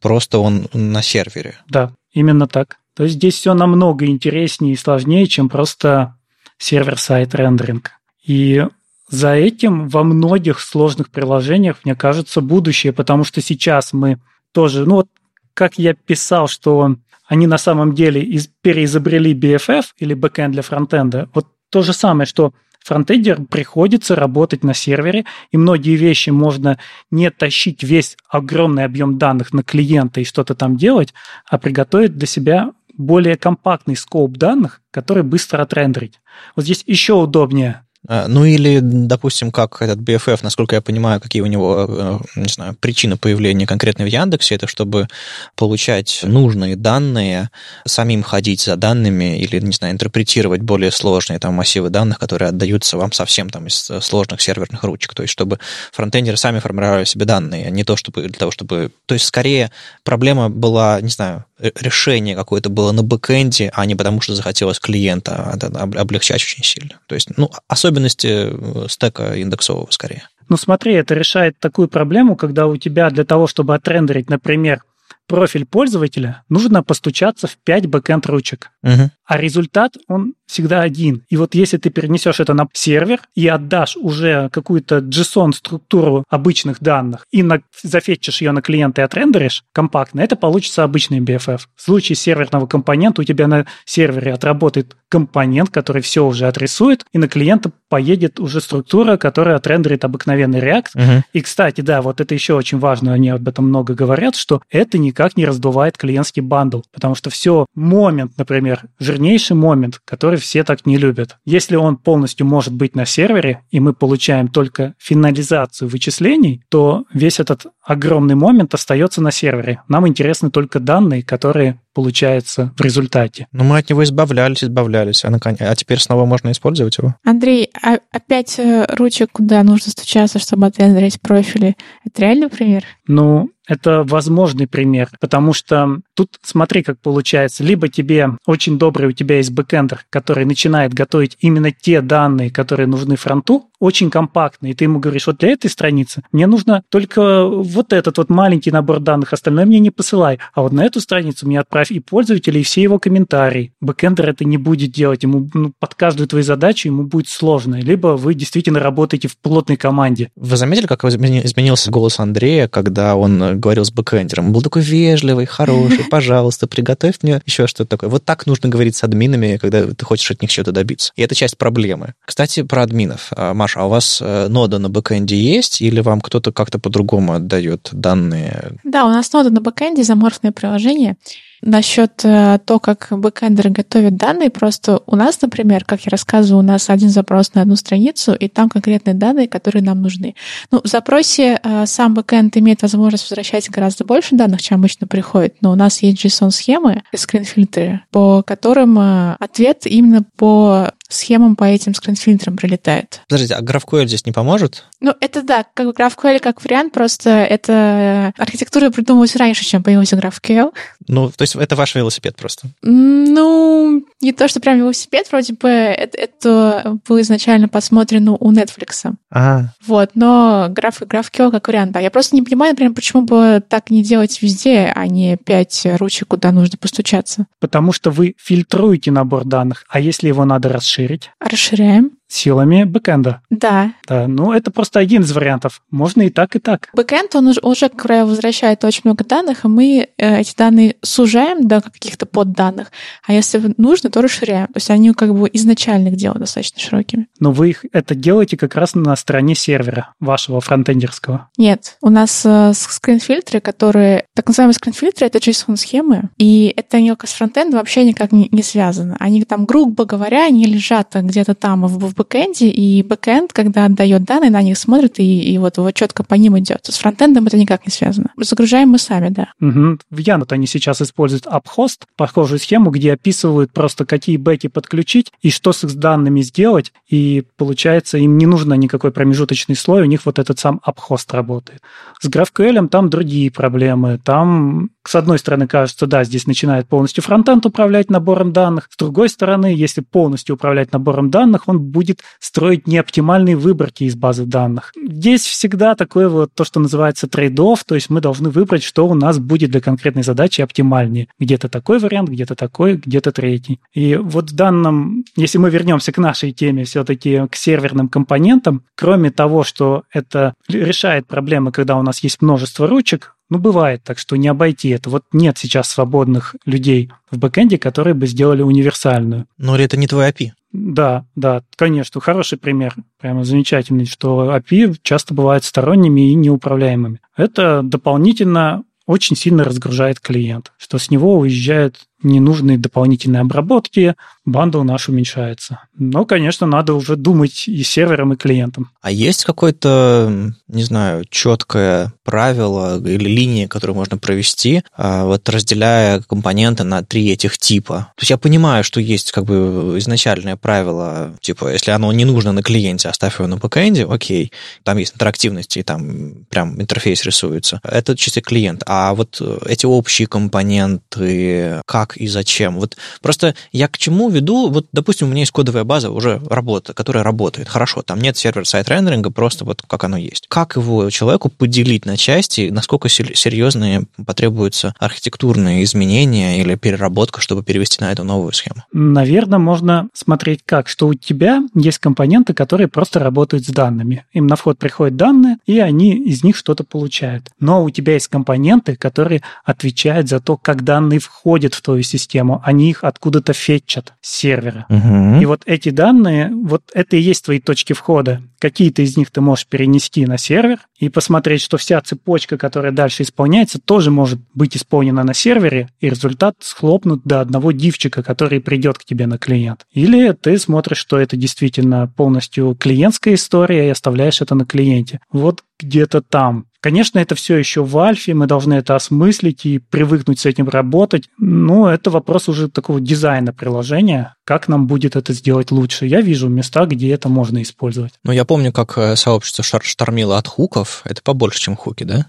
просто он на сервере. Да, именно так. То есть здесь все намного интереснее и сложнее, чем просто server-side рендеринг. И за этим во многих сложных приложениях, мне кажется, будущее, потому что сейчас мы тоже, ну вот как я писал, что они на самом деле из, переизобрели BFF или бэкэнд для фронтенда, вот то же самое, что фронтендер приходится работать на сервере, и многие вещи можно не тащить весь огромный объем данных на клиента и что-то там делать, а приготовить для себя более компактный скоп данных, который быстро отрендерить. Вот здесь еще удобнее а, ну или, допустим, как этот BFF, насколько я понимаю, какие у него, э, не знаю, причины появления конкретно в Яндексе, это чтобы получать нужные данные, самим ходить за данными или, не знаю, интерпретировать более сложные там массивы данных, которые отдаются вам совсем там из э, сложных серверных ручек. То есть чтобы фронтендеры сами формировали себе данные, а не то, чтобы для того, чтобы... То есть скорее проблема была, не знаю, решение какое-то было на бэкэнде, а не потому, что захотелось клиента а облегчать очень сильно. То есть, ну, особенности э, стека яндексового скорее. Ну смотри, это решает такую проблему, когда у тебя для того, чтобы отрендерить, например, профиль пользователя, нужно постучаться в 5 бэкэнд ручек. Угу. А результат, он всегда один. И вот если ты перенесешь это на сервер и отдашь уже какую-то JSON-структуру обычных данных и на, зафетчишь ее на клиента и отрендеришь компактно, это получится обычный BFF. В случае серверного компонента у тебя на сервере отработает компонент, который все уже отрисует, и на клиента поедет уже структура, которая отрендерит обыкновенный React. Угу. И, кстати, да, вот это еще очень важно, они об этом много говорят, что это никак не раздувает клиентский бандл, потому что все момент, например, жирнейший момент, который все так не любят. Если он полностью может быть на сервере, и мы получаем только финализацию вычислений, то весь этот огромный момент остается на сервере. Нам интересны только данные, которые получается в результате. Но мы от него избавлялись, избавлялись, а, наконец... а теперь снова можно использовать его. Андрей, а пять э, ручек, куда нужно стучаться, чтобы отрендерить профили, это реальный пример? Ну, это возможный пример, потому что тут смотри, как получается. Либо тебе очень добрый у тебя есть бэкэндер, который начинает готовить именно те данные, которые нужны фронту, очень компактно, и ты ему говоришь, вот для этой страницы мне нужно только вот этот вот маленький набор данных, остальное мне не посылай, а вот на эту страницу мне отправь и пользователя, и все его комментарии. Бэкэндер это не будет делать, ему ну, под каждую твою задачу ему будет сложно, либо вы действительно работаете в плотной команде. Вы заметили, как изменился голос Андрея, когда он говорил с бэкэндером? Он был такой вежливый, хороший, пожалуйста, приготовь мне еще что-то такое. Вот так нужно говорить с админами, когда ты хочешь от них чего-то добиться. И это часть проблемы. Кстати, про админов. А, Маша, а у вас э, нода на бэкэнде есть, или вам кто-то как-то по-другому отдает данные? Да, у нас нода на бэкэнде, изоморфное приложение. Насчет э, того, как бэкэндеры готовят данные, просто у нас, например, как я рассказываю, у нас один запрос на одну страницу, и там конкретные данные, которые нам нужны. Ну, в запросе э, сам бэкэнд имеет возможность возвращать гораздо больше данных, чем обычно приходит, но у нас есть JSON-схемы, скринфильтры, по которым ответ именно по схемам по этим скринфильтрам прилетает. Подождите, а GraphQL здесь не поможет? Ну, это да, как GraphQL как вариант, просто это архитектура придумывалась раньше, чем появился GraphQL. Ну, то есть это ваш велосипед просто? Ну, не то, что прям велосипед, вроде бы это, это было изначально посмотрено у Netflix. А. Вот, но граф, GraphQL как вариант, да. Я просто не понимаю, например, почему бы так не делать везде, а не пять ручек, куда нужно постучаться. Потому что вы фильтруете набор данных, а если его надо расширить? Расширяем силами бэкэнда. Да. Да, ну это просто один из вариантов. Можно и так, и так. Бэкэнд, он уже, правило, возвращает очень много данных, и мы э, эти данные сужаем до каких-то подданных, а если нужно, то расширяем. То есть они как бы изначально их делают достаточно широкими. Но вы их это делаете как раз на стороне сервера вашего фронтендерского. Нет, у нас э, screen-фильтры, которые... Так называемые screen-фильтры — это JSON-схемы, и это они с фронтендом вообще никак не, не связано. Они там, грубо говоря, они лежат где-то там в бэкэнде, и бэкэнд, когда отдает данные, на них смотрит, и, и вот, вот четко по ним идет. С фронтендом это никак не связано. Загружаем мы сами, да. Угу. В Янут они сейчас используют AppHost, похожую схему, где описывают просто, какие бэки подключить и что с их данными сделать, и получается, им не нужно никакой промежуточный слой, у них вот этот сам AppHost работает. С GraphQL там другие проблемы. Там, с одной стороны, кажется, да, здесь начинает полностью фронтенд управлять набором данных. С другой стороны, если полностью управлять набором данных, он будет строить неоптимальные выборки из базы данных. Здесь всегда такое вот то, что называется trade-off, то есть мы должны выбрать, что у нас будет для конкретной задачи оптимальнее. Где-то такой вариант, где-то такой, где-то третий. И вот в данном, если мы вернемся к нашей теме, все-таки к серверным компонентам, кроме того, что это решает проблемы, когда у нас есть множество ручек, ну, бывает так, что не обойти это. Вот нет сейчас свободных людей в бэкэнде, которые бы сделали универсальную. Но это не твой API. Да, да, конечно, хороший пример, прямо замечательный, что API часто бывают сторонними и неуправляемыми. Это дополнительно очень сильно разгружает клиент, что с него уезжают ненужные дополнительные обработки, бандл наш уменьшается. Но, конечно, надо уже думать и сервером, и клиентом. А есть какое-то, не знаю, четкое правило или линия, которую можно провести, а, вот разделяя компоненты на три этих типа? То есть я понимаю, что есть как бы изначальное правило, типа, если оно не нужно на клиенте, оставь его на бэкэнде, окей, там есть интерактивность, и там прям интерфейс рисуется. Это чисто клиент. А вот эти общие компоненты, как и зачем. Вот просто я к чему веду, вот, допустим, у меня есть кодовая база уже работа, которая работает. Хорошо, там нет сервер-сайт рендеринга, просто вот как оно есть. Как его человеку поделить на части, насколько серьезные потребуются архитектурные изменения или переработка, чтобы перевести на эту новую схему? Наверное, можно смотреть как, что у тебя есть компоненты, которые просто работают с данными. Им на вход приходят данные, и они из них что-то получают. Но у тебя есть компоненты, которые отвечают за то, как данные входят в твою систему. Они их откуда-то фетчат с сервера. Угу. И вот эти данные, вот это и есть твои точки входа. Какие-то из них ты можешь перенести на сервер и посмотреть, что вся цепочка, которая дальше исполняется, тоже может быть исполнена на сервере, и результат схлопнут до одного дивчика, который придет к тебе на клиент. Или ты смотришь, что это действительно полностью клиентская история, и оставляешь это на клиенте. Вот где-то там. Конечно, это все еще в альфе, мы должны это осмыслить и привыкнуть с этим работать, но это вопрос уже такого дизайна приложения, как нам будет это сделать лучше. Я вижу места, где это можно использовать. Ну, я помню, как э, сообщество штормило от хуков. Это побольше, чем хуки, да?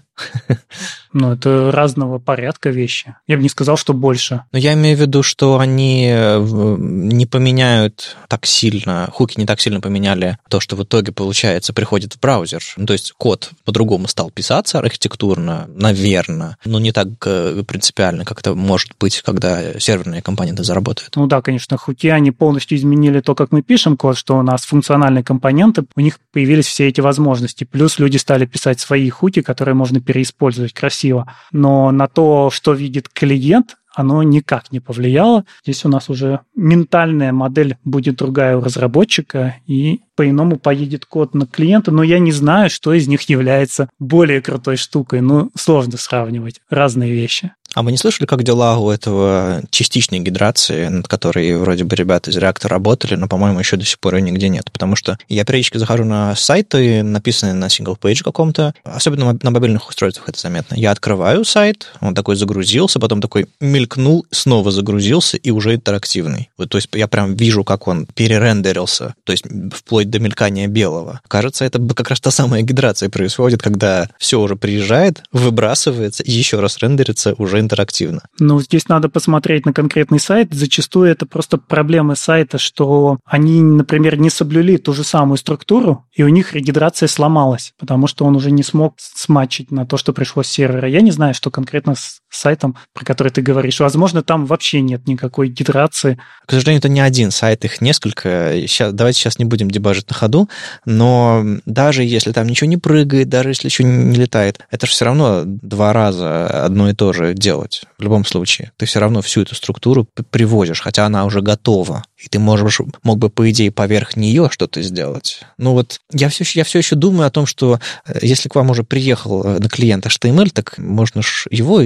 Ну, это разного порядка вещи. Я бы не сказал, что больше. Но я имею в виду, что они э, не поменяют так сильно, хуки не так сильно поменяли то, что в итоге, получается, приходит в браузер. Ну, то есть код по-другому стал писаться архитектурно, наверное, но не так э, принципиально, как это может быть, когда серверные компоненты заработают. Ну да, конечно, хуки они полностью изменили то, как мы пишем код, что у нас функциональные компоненты, у них появились все эти возможности. Плюс люди стали писать свои хуки, которые можно переиспользовать красиво. Но на то, что видит клиент, оно никак не повлияло. Здесь у нас уже ментальная модель будет другая у разработчика, и по-иному поедет код на клиента, но я не знаю, что из них является более крутой штукой. Ну, сложно сравнивать разные вещи. А вы не слышали, как дела у этого частичной гидрации, над которой вроде бы ребята из React а работали, но, по-моему, еще до сих пор ее нигде нет? Потому что я периодически захожу на сайты, написанные на single-page каком-то, особенно на мобильных устройствах это заметно. Я открываю сайт, он такой загрузился, потом такой мелькнул, снова загрузился и уже интерактивный. Вот, то есть я прям вижу, как он перерендерился, то есть вплоть до мелькания белого. Кажется, это как раз та самая гидрация происходит, когда все уже приезжает, выбрасывается еще раз рендерится уже интерактивно. Ну, здесь надо посмотреть на конкретный сайт. Зачастую это просто проблемы сайта, что они, например, не соблюли ту же самую структуру, и у них регидрация сломалась, потому что он уже не смог смачить на то, что пришло с сервера. Я не знаю, что конкретно сайтом, про который ты говоришь. Возможно, там вообще нет никакой гидрации. К сожалению, это не один сайт, их несколько. Сейчас, давайте сейчас не будем дебажить на ходу, но даже если там ничего не прыгает, даже если еще не летает, это же все равно два раза одно и то же делать в любом случае. Ты все равно всю эту структуру привозишь, хотя она уже готова. И ты можешь, мог бы, по идее, поверх нее что-то сделать. Ну вот я все, я все еще думаю о том, что э, если к вам уже приехал э, на клиент HTML, так можно его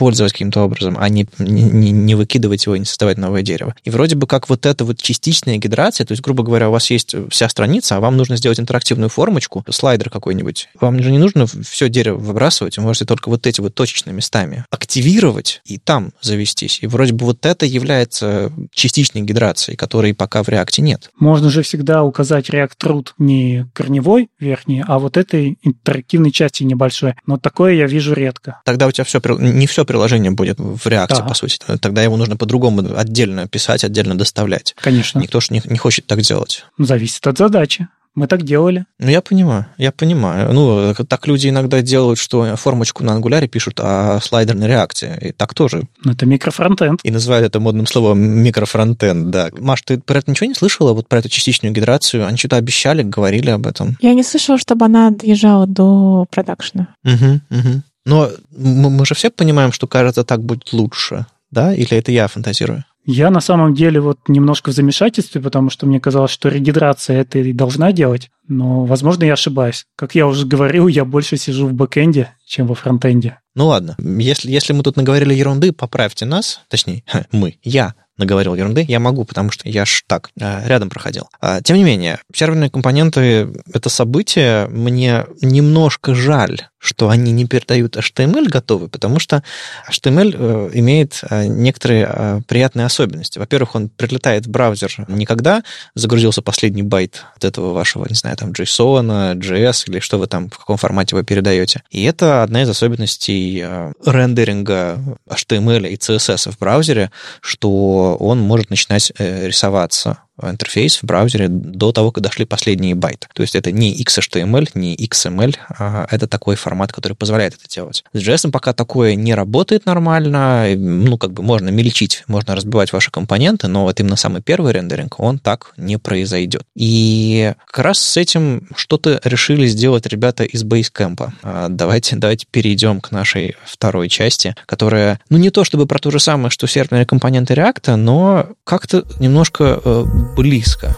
использовать каким-то образом, а не, не, не выкидывать его и не создавать новое дерево. И вроде бы как вот эта вот частичная гидрация, то есть, грубо говоря, у вас есть вся страница, а вам нужно сделать интерактивную формочку, слайдер какой-нибудь. Вам же не нужно все дерево выбрасывать, вы можете только вот эти вот точечными местами активировать и там завестись. И вроде бы вот это является частичной гидрацией, которой пока в реакте нет. Можно же всегда указать React Root не корневой верхний, а вот этой интерактивной части небольшой. Но такое я вижу редко. Тогда у тебя все, не все приложение будет в реакте, да. по сути. Тогда его нужно по-другому отдельно писать, отдельно доставлять. Конечно. Никто же не, не хочет так делать. Зависит от задачи. Мы так делали. Ну, я понимаю, я понимаю. Ну, так люди иногда делают, что формочку на ангуляре пишут, а слайдер на реакте. И так тоже. Ну, это микрофронтенд. И называют это модным словом микрофронтенд, да. Маш, ты про это ничего не слышала, вот про эту частичную гидрацию? Они что-то обещали, говорили об этом? Я не слышала, чтобы она доезжала до продакшена. Угу, угу. Но мы же все понимаем, что, кажется, так будет лучше, да? Или это я фантазирую? Я на самом деле вот немножко в замешательстве, потому что мне казалось, что регидрация это и должна делать, но, возможно, я ошибаюсь. Как я уже говорил, я больше сижу в бэкэнде, чем во фронтенде. Ну ладно, если, если мы тут наговорили ерунды, поправьте нас, точнее, мы, я наговорил ерунды, я могу, потому что я ж так э, рядом проходил. А, тем не менее, серверные компоненты — это событие, мне немножко жаль что они не передают HTML готовый, потому что HTML э, имеет э, некоторые э, приятные особенности. Во-первых, он прилетает в браузер не когда загрузился последний байт от этого вашего, не знаю, там JSON, JS или что вы там, в каком формате вы передаете. И это одна из особенностей рендеринга HTML и CSS в браузере, что он может начинать рисоваться интерфейс в браузере до того, как дошли последние байты. То есть это не XHTML, не XML, а это такой формат, который позволяет это делать. С JS пока такое не работает нормально, ну, как бы можно мельчить, можно разбивать ваши компоненты, но вот именно самый первый рендеринг, он так не произойдет. И как раз с этим что-то решили сделать ребята из Basecamp. А, давайте, давайте перейдем к нашей второй части, которая, ну, не то чтобы про то же самое, что серверные компоненты React, но как-то немножко э, близко.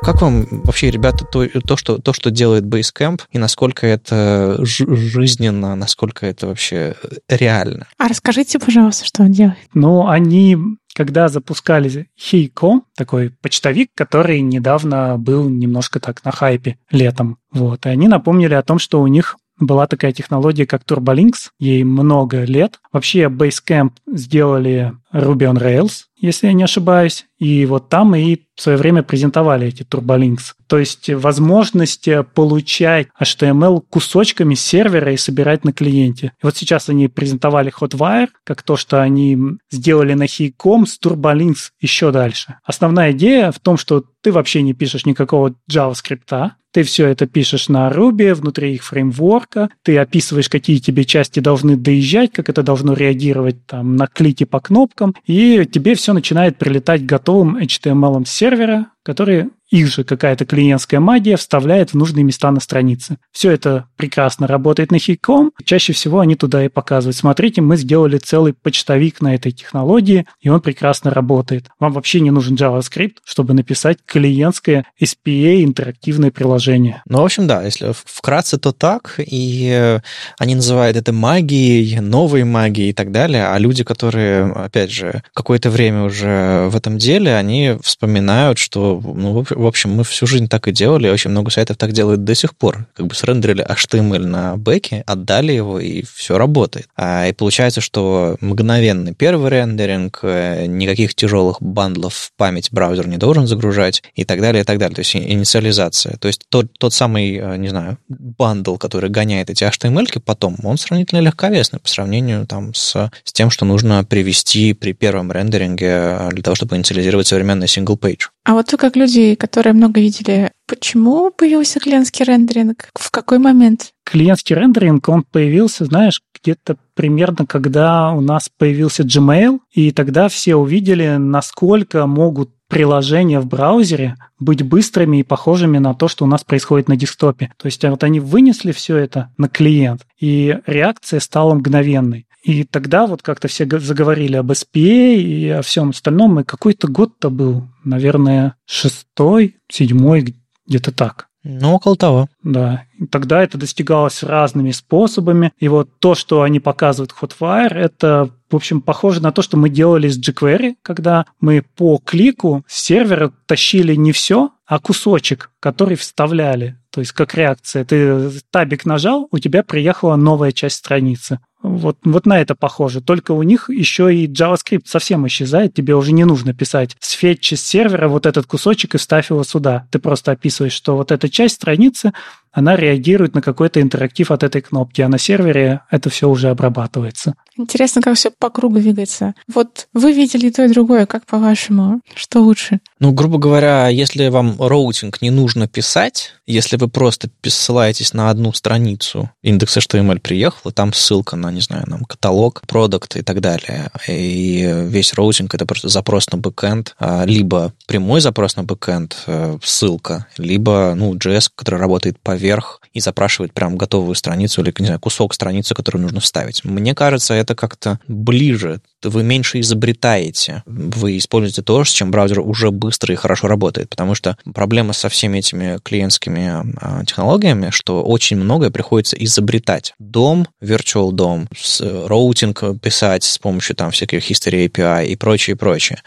Как вам вообще, ребята, то, то, что, то, что делает Basecamp, и насколько это жизненно, насколько это вообще реально? А расскажите, пожалуйста, что он делает. Ну, они когда запускали Hey.com, такой почтовик, который недавно был немножко так на хайпе летом. Вот. И они напомнили о том, что у них была такая технология, как TurboLinks, ей много лет. Вообще Basecamp сделали Ruby on Rails, если я не ошибаюсь, и вот там и в свое время презентовали эти TurboLinks. То есть возможность получать HTML кусочками сервера и собирать на клиенте. И вот сейчас они презентовали Hotwire, как то, что они сделали на Hi.com с TurboLinks еще дальше. Основная идея в том, что ты вообще не пишешь никакого JavaScript, ты все это пишешь на Ruby, внутри их фреймворка, ты описываешь, какие тебе части должны доезжать, как это должно реагировать там, на клики по кнопкам, и тебе все начинает прилетать готовым HTML с сервера, который их же какая-то клиентская магия вставляет в нужные места на странице. Все это прекрасно работает на Хиком. Чаще всего они туда и показывают. Смотрите, мы сделали целый почтовик на этой технологии, и он прекрасно работает. Вам вообще не нужен JavaScript, чтобы написать клиентское SPA интерактивное приложение. Ну, в общем, да, если вкратце, то так. И э, они называют это магией, новой магией и так далее. А люди, которые, опять же, какое-то время уже в этом деле, они вспоминают, что ну, в общем, мы всю жизнь так и делали, очень много сайтов так делают до сих пор. Как бы срендерили HTML на бэке, отдали его, и все работает. А, и получается, что мгновенный первый рендеринг, э, никаких тяжелых бандлов в память браузер не должен загружать, и так далее, и так далее. То есть инициализация. То есть тот, тот самый, э, не знаю, бандл, который гоняет эти HTML потом, он сравнительно легковесный по сравнению там, с, с тем, что нужно привести при первом рендеринге э, для того, чтобы инициализировать современный page. А вот вы как люди, которые много видели, почему появился клиентский рендеринг? В какой момент? Клиентский рендеринг, он появился, знаешь, где-то примерно, когда у нас появился Gmail, и тогда все увидели, насколько могут приложения в браузере быть быстрыми и похожими на то, что у нас происходит на десктопе. То есть вот они вынесли все это на клиент, и реакция стала мгновенной. И тогда вот как-то все заговорили об SPA и о всем остальном. И какой-то год-то был, наверное, шестой, седьмой, где-то так. Ну, около того. Да. И тогда это достигалось разными способами. И вот то, что они показывают Hotwire, это, в общем, похоже на то, что мы делали с jQuery, когда мы по клику с сервера тащили не все, а кусочек, который вставляли. То есть как реакция. Ты табик нажал, у тебя приехала новая часть страницы. Вот, вот на это похоже. Только у них еще и JavaScript совсем исчезает. Тебе уже не нужно писать с фетчи с сервера вот этот кусочек и вставь его сюда. Ты просто описываешь, что вот эта часть страницы она реагирует на какой-то интерактив от этой кнопки, а на сервере это все уже обрабатывается. Интересно, как все по кругу двигается. Вот вы видели то и другое, как по-вашему, что лучше? Ну, грубо говоря, если вам роутинг не нужно писать, если вы просто ссылаетесь на одну страницу, index HTML приехал, и там ссылка на, не знаю, нам каталог, продукт и так далее, и весь роутинг — это просто запрос на бэкэнд, а, либо прямой запрос на бэкэнд, э, ссылка, либо, ну, JS, который работает поверх и запрашивает прям готовую страницу или, не знаю, кусок страницы, который нужно вставить. Мне кажется, это как-то ближе. Вы меньше изобретаете. Вы используете то, с чем браузер уже быстро и хорошо работает. Потому что проблема со всеми этими клиентскими а, технологиями, что очень многое приходится изобретать. DOM, virtual DOM, с роутинг писать с помощью там всяких History API и прочее, прочее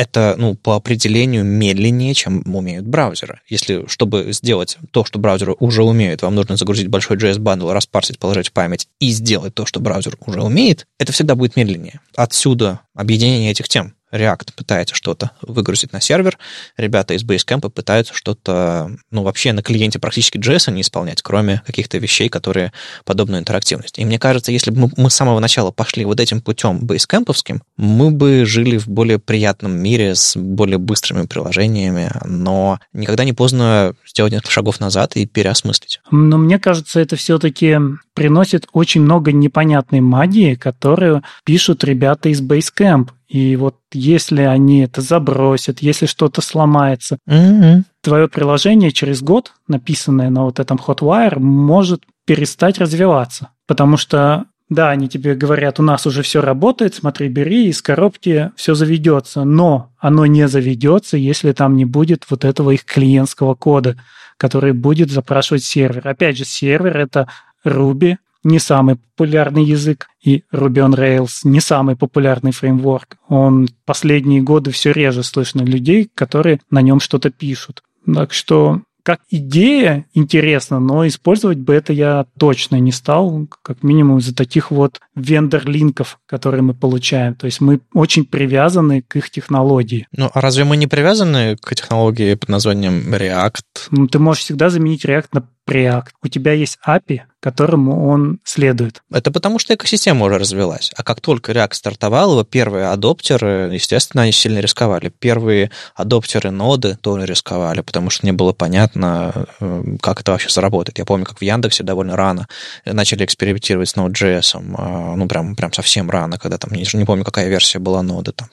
это, ну, по определению медленнее, чем умеют браузеры. Если, чтобы сделать то, что браузеры уже умеют, вам нужно загрузить большой JS-бандл, распарсить, положить в память и сделать то, что браузер уже умеет, это всегда будет медленнее. Отсюда объединение этих тем. React пытается что-то выгрузить на сервер, ребята из Basecamp пытаются что-то, ну, вообще на клиенте практически JS не исполнять, кроме каких-то вещей, которые подобную интерактивность. И мне кажется, если бы мы, с самого начала пошли вот этим путем бейскэмповским, мы бы жили в более приятном мире с более быстрыми приложениями, но никогда не поздно сделать несколько шагов назад и переосмыслить. Но мне кажется, это все-таки приносит очень много непонятной магии, которую пишут ребята из Basecamp. И вот если они это забросят, если что-то сломается, mm-hmm. твое приложение через год, написанное на вот этом Hotwire, может перестать развиваться. Потому что да, они тебе говорят, у нас уже все работает, смотри, бери, из коробки все заведется. Но оно не заведется, если там не будет вот этого их клиентского кода, который будет запрашивать сервер. Опять же, сервер это Ruby, не самый популярный язык, и Ruby on Rails не самый популярный фреймворк. Он последние годы все реже слышно людей, которые на нем что-то пишут. Так что как идея интересна, но использовать бы это я точно не стал, как минимум из-за таких вот вендор-линков, которые мы получаем. То есть мы очень привязаны к их технологии. Ну, а разве мы не привязаны к технологии под названием React? Ну, ты можешь всегда заменить React на Preact. У тебя есть API, которому он следует. Это потому, что экосистема уже развелась. А как только React стартовал, его первые адоптеры, естественно, они сильно рисковали. Первые адоптеры ноды тоже рисковали, потому что не было понятно, э, как это вообще заработает. Я помню, как в Яндексе довольно рано начали экспериментировать с Node.js. А, ну, прям, прям совсем рано, когда там, не, не помню, какая версия была ноды, там,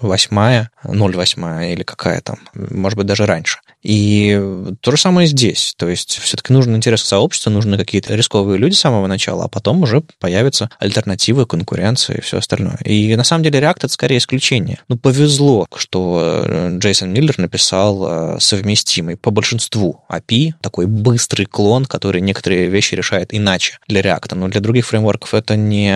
восьмая, 0.8 или какая там, может быть, даже раньше. И то же самое здесь. То есть все-таки нужен интерес к сообществу, нужны какие-то рисковые люди с самого начала, а потом уже появятся альтернативы, конкуренция и все остальное. И на самом деле React это скорее исключение. Ну, повезло, что э, Джейсон Миллер написал э, совместимый по большинству API, такой быстрый клон, который некоторые вещи решает иначе для React. Но для других фреймворков это не...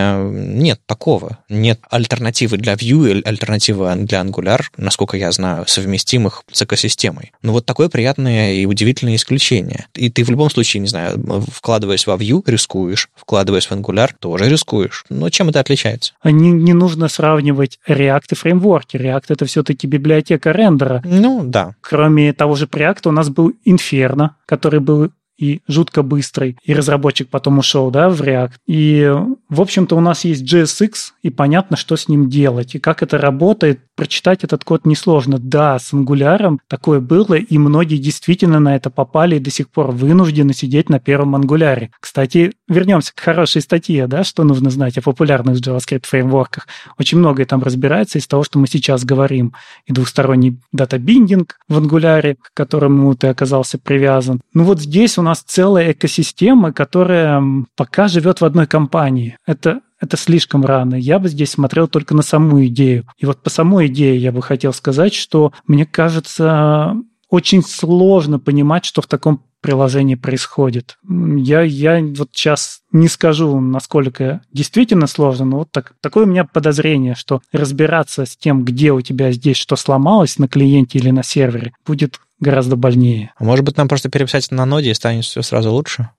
Нет такого. Нет альтернативы для Vue, альтернативы для Angular, насколько я знаю, совместимых с экосистемой. Ну, вот так такое приятное и удивительное исключение. И ты в любом случае, не знаю, вкладываясь во Vue, рискуешь, вкладываясь в Angular, тоже рискуешь. Но чем это отличается? Не, не нужно сравнивать React и фреймворки. React — это все-таки библиотека рендера. Ну, да. Кроме того же Preact у нас был Inferno, который был и жутко быстрый, и разработчик потом ушел, да, в React. И, в общем-то, у нас есть JSX, и понятно, что с ним делать, и как это работает. Прочитать этот код несложно. Да, с Angular такое было, и многие действительно на это попали и до сих пор вынуждены сидеть на первом Angular. Кстати, вернемся к хорошей статье, да, что нужно знать о популярных JavaScript фреймворках. Очень многое там разбирается из того, что мы сейчас говорим. И двухсторонний дата-биндинг в Angular, к которому ты оказался привязан. Ну вот здесь у нас целая экосистема, которая пока живет в одной компании. Это это слишком рано. Я бы здесь смотрел только на саму идею. И вот по самой идее я бы хотел сказать, что мне кажется, очень сложно понимать, что в таком приложении происходит. Я, я вот сейчас не скажу, насколько действительно сложно, но вот так, такое у меня подозрение, что разбираться с тем, где у тебя здесь что сломалось на клиенте или на сервере, будет гораздо больнее. А может быть, нам просто переписать на ноде и станет все сразу лучше?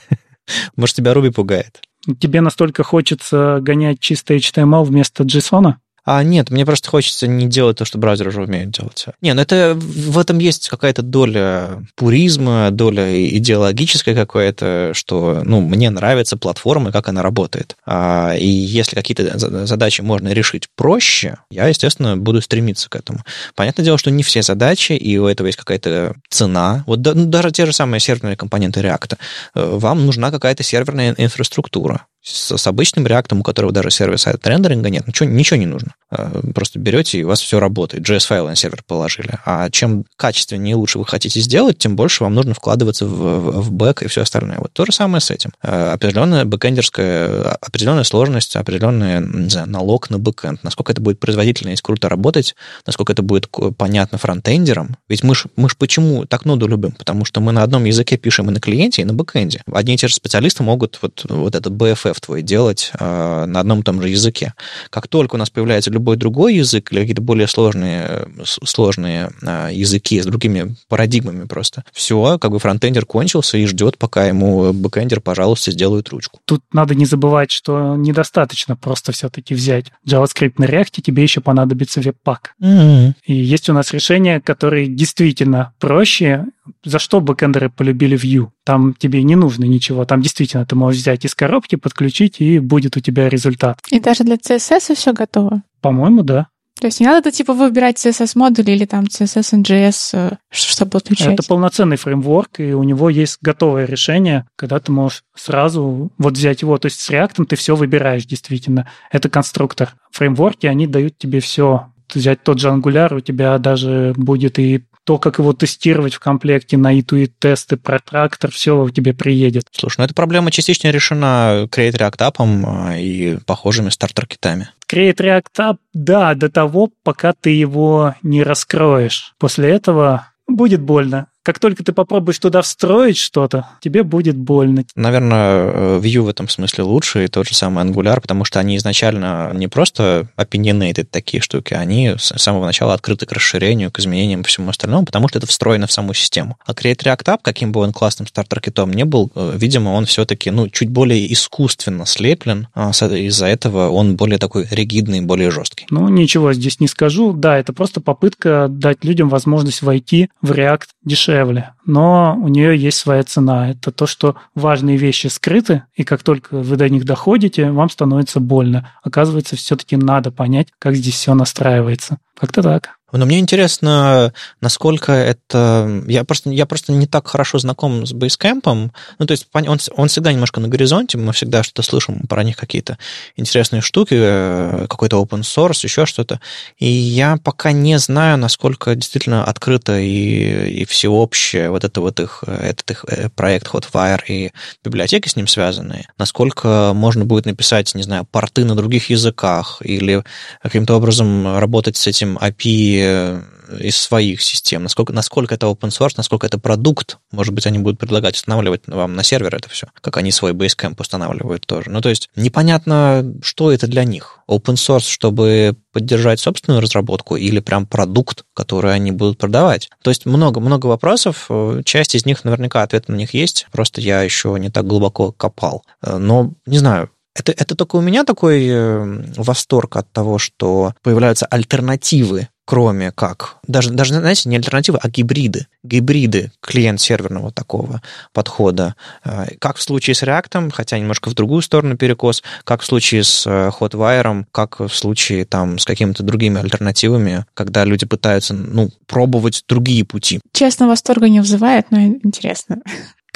Может, тебя Руби пугает? Тебе настолько хочется гонять чисто HTML вместо JSON? А нет, мне просто хочется не делать то, что браузер уже умеет делать. Не, ну это в этом есть какая-то доля пуризма, доля идеологическая какая-то, что, ну, мне нравится платформа, как она работает. А, и если какие-то задачи можно решить проще, я, естественно, буду стремиться к этому. Понятное дело, что не все задачи, и у этого есть какая-то цена. Вот ну, даже те же самые серверные компоненты React. Э, вам нужна какая-то серверная инфраструктура с, с обычным React ом, у которого даже server-side рендеринга нет, ничего, ничего не нужно. А, просто берете, и у вас все работает. JS-файлы на сервер положили. А чем качественнее и лучше вы хотите сделать, тем больше вам нужно вкладываться в, в, в бэк и все остальное. Вот то же самое с этим. А, определенная бэкэндерская, определенная сложность, определенный не знаю, налог на бэкэнд. Насколько это будет производительно и круто работать, насколько это будет понятно фронтендерам. Ведь мы ж, мы ж почему так ноду любим? Потому что мы на одном языке пишем и на клиенте, и на бэкэнде. Одни и те же специалисты могут вот, вот это BFF дев твой делать э, на одном и том же языке. Как только у нас появляется любой другой язык или какие-то более сложные, сложные э, языки с другими парадигмами просто, все, как бы фронтендер кончился и ждет, пока ему бэкендер, пожалуйста, сделает ручку. Тут надо не забывать, что недостаточно просто все-таки взять JavaScript на React, тебе еще понадобится Webpack. Угу. И есть у нас решения, которые действительно проще. За что бэкэндеры полюбили Vue? Там тебе не нужно ничего. Там действительно ты можешь взять из коробки, подключить, и будет у тебя результат. И даже для CSS все готово? По-моему, да. То есть не надо, типа, выбирать CSS-модуль или там CSS NGS, э, чтобы подключать? Это полноценный фреймворк, и у него есть готовое решение, когда ты можешь сразу вот взять его. То есть с React ты все выбираешь действительно. Это конструктор. Фреймворки, они дают тебе все взять тот же Angular, у тебя даже будет и то, как его тестировать в комплекте на и тесты про трактор, все тебе приедет. Слушай, ну эта проблема частично решена Create React App а, и похожими стартер-китами. Create React App, да, до того, пока ты его не раскроешь. После этого будет больно. Как только ты попробуешь туда встроить что-то, тебе будет больно. Наверное, Vue в этом смысле лучше, и тот же самый Angular, потому что они изначально не просто opinionated такие штуки, они с самого начала открыты к расширению, к изменениям и всему остальному, потому что это встроено в саму систему. А Create React App, каким бы он классным стартер-китом не был, э, видимо, он все-таки ну, чуть более искусственно слеплен, а из-за этого он более такой ригидный, более жесткий. Ну, ничего здесь не скажу. Да, это просто попытка дать людям возможность войти в React дешевле дешевле, но у нее есть своя цена. Это то, что важные вещи скрыты, и как только вы до них доходите, вам становится больно. Оказывается, все-таки надо понять, как здесь все настраивается. Как-то так. Но мне интересно, насколько это... Я просто, я просто не так хорошо знаком с Basecamp. Ну, то есть он, он всегда немножко на горизонте, мы всегда что-то слышим про них какие-то интересные штуки, э, какой-то open source, еще что-то. И я пока не знаю, насколько действительно открыто и, и всеобщее вот это вот их, этот их э, проект Hotwire и библиотеки с ним связанные. Насколько можно будет написать, не знаю, порты на других языках или каким-то образом работать с этим API Э, из своих систем, насколько, насколько это open source, насколько это продукт. Может быть, они будут предлагать устанавливать вам на сервер это все, как они свой Basecamp устанавливают тоже. Ну, то есть непонятно, что это для них. Open source, чтобы поддержать собственную разработку или прям продукт, который они будут продавать. То есть много-много вопросов. Часть из них наверняка ответ на них есть, просто я еще не так глубоко копал. Э, но, не знаю, это, это только у меня такой э, восторг от того, что появляются альтернативы кроме как, даже, даже, знаете, не альтернативы, а гибриды. Гибриды клиент-серверного такого подхода. Э, как в случае с React, хотя немножко в другую сторону перекос, как в случае с э, Hotwire, как в случае там с какими-то другими альтернативами, когда люди пытаются, ну, пробовать другие пути. Честно, восторга не вызывает, но интересно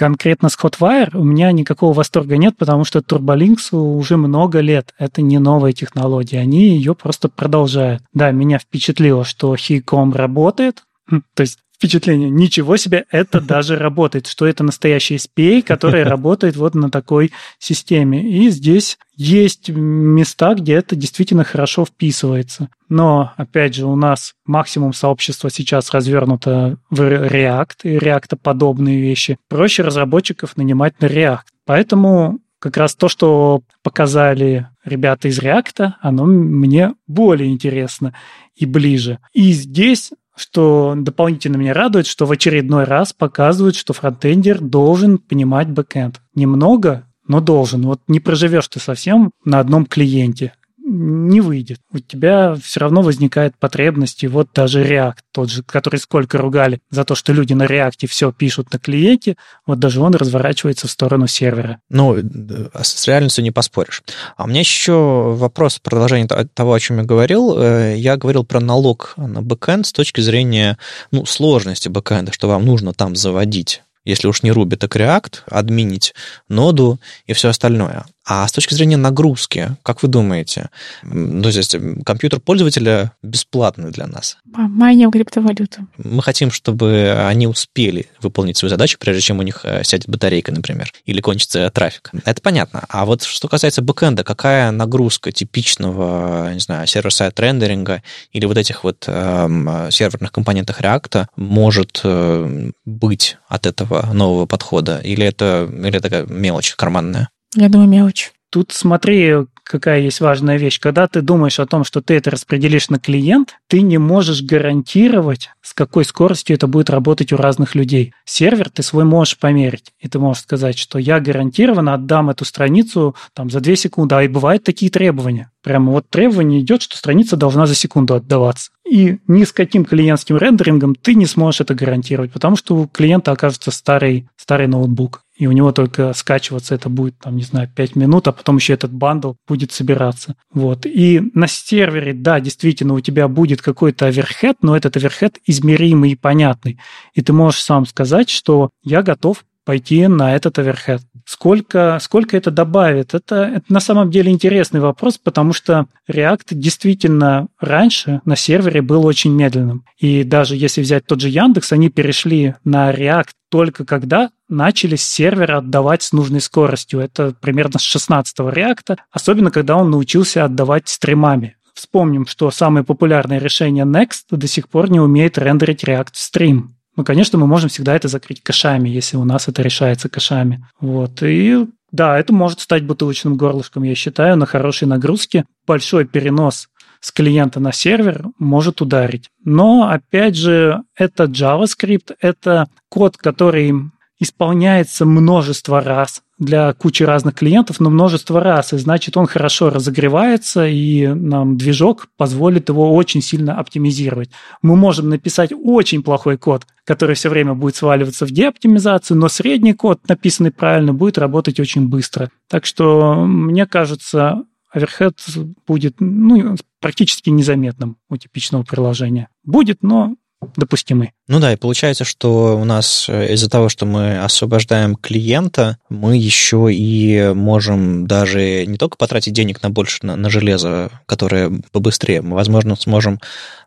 конкретно с Hotwire у меня никакого восторга нет, потому что Turbolinks уже много лет. Это не новая технология. Они ее просто продолжают. Да, меня впечатлило, что Hicom работает. То есть впечатление, ничего себе, это даже работает, что это настоящий SPA, который работает вот на такой системе. И здесь есть места, где это действительно хорошо вписывается. Но, опять же, у нас максимум сообщества сейчас развернуто в React и React подобные вещи. Проще разработчиков нанимать на React. Поэтому как раз то, что показали ребята из React, оно мне более интересно и ближе. И здесь что дополнительно меня радует, что в очередной раз показывают, что фронтендер должен понимать бэкэнд. Немного, но должен. Вот не проживешь ты совсем на одном клиенте не выйдет. У тебя все равно возникает потребность, и вот даже React, тот же, который сколько ругали за то, что люди на React все пишут на клиенте, вот даже он разворачивается в сторону сервера. Ну, с реальностью не поспоришь. А у меня еще вопрос, продолжение того, о чем я говорил. Э, я говорил про налог на бэкэнд с точки зрения ну, сложности бэкэнда, что вам нужно там заводить если уж не Ruby, так React, админить ноду и все остальное. А с точки зрения нагрузки, как вы думаете, ну, то есть компьютер пользователя бесплатный для нас? Майним криптовалюту. Мы хотим, чтобы они успели выполнить свою задачу, прежде чем у них э, сядет батарейка, например, или кончится трафик. Это понятно. А вот что касается бэкэнда, какая нагрузка типичного, не знаю, server-side рендеринга или вот этих вот э, серверных компонентах React может э, быть от этого нового подхода? Или это, или это такая мелочь карманная? Я думаю, мелочь. тут смотри, какая есть важная вещь. Когда ты думаешь о том, что ты это распределишь на клиент, ты не можешь гарантировать, с какой скоростью это будет работать у разных людей. Сервер ты свой можешь померить, и ты можешь сказать, что я гарантированно отдам эту страницу там, за 2 секунды, а и бывают такие требования. Прямо вот требование идет, что страница должна за секунду отдаваться. И ни с каким клиентским рендерингом ты не сможешь это гарантировать, потому что у клиента окажется старый, старый ноутбук и у него только скачиваться это будет, там, не знаю, 5 минут, а потом еще этот бандл будет собираться. Вот. И на сервере, да, действительно, у тебя будет какой-то overhead, но этот overhead измеримый и понятный. И ты можешь сам сказать, что я готов пойти на этот overhead. Сколько, сколько это добавит? Это, это на самом деле интересный вопрос, потому что React действительно раньше на сервере был очень медленным. И даже если взять тот же Яндекс, они перешли на React только когда начали с сервера отдавать с нужной скоростью. Это примерно с 16-го React, особенно когда он научился отдавать стримами. Вспомним, что самое популярное решение Next до сих пор не умеет рендерить React в стрим. Ну, конечно, мы можем всегда это закрыть кэшами, если у нас это решается кэшами. Вот. И да, это может стать бутылочным горлышком, я считаю, на хорошей нагрузке. Большой перенос с клиента на сервер может ударить. Но, опять же, это JavaScript, это код, который исполняется множество раз для кучи разных клиентов, но множество раз, и значит он хорошо разогревается, и нам движок позволит его очень сильно оптимизировать. Мы можем написать очень плохой код, который все время будет сваливаться в деоптимизацию, но средний код, написанный правильно, будет работать очень быстро. Так что, мне кажется, оверхед будет ну, практически незаметным у типичного приложения. Будет, но допустимы. Ну да, и получается, что у нас э, из-за того, что мы освобождаем клиента, мы еще и можем даже не только потратить денег на больше на, на железо, которое побыстрее, мы, возможно, сможем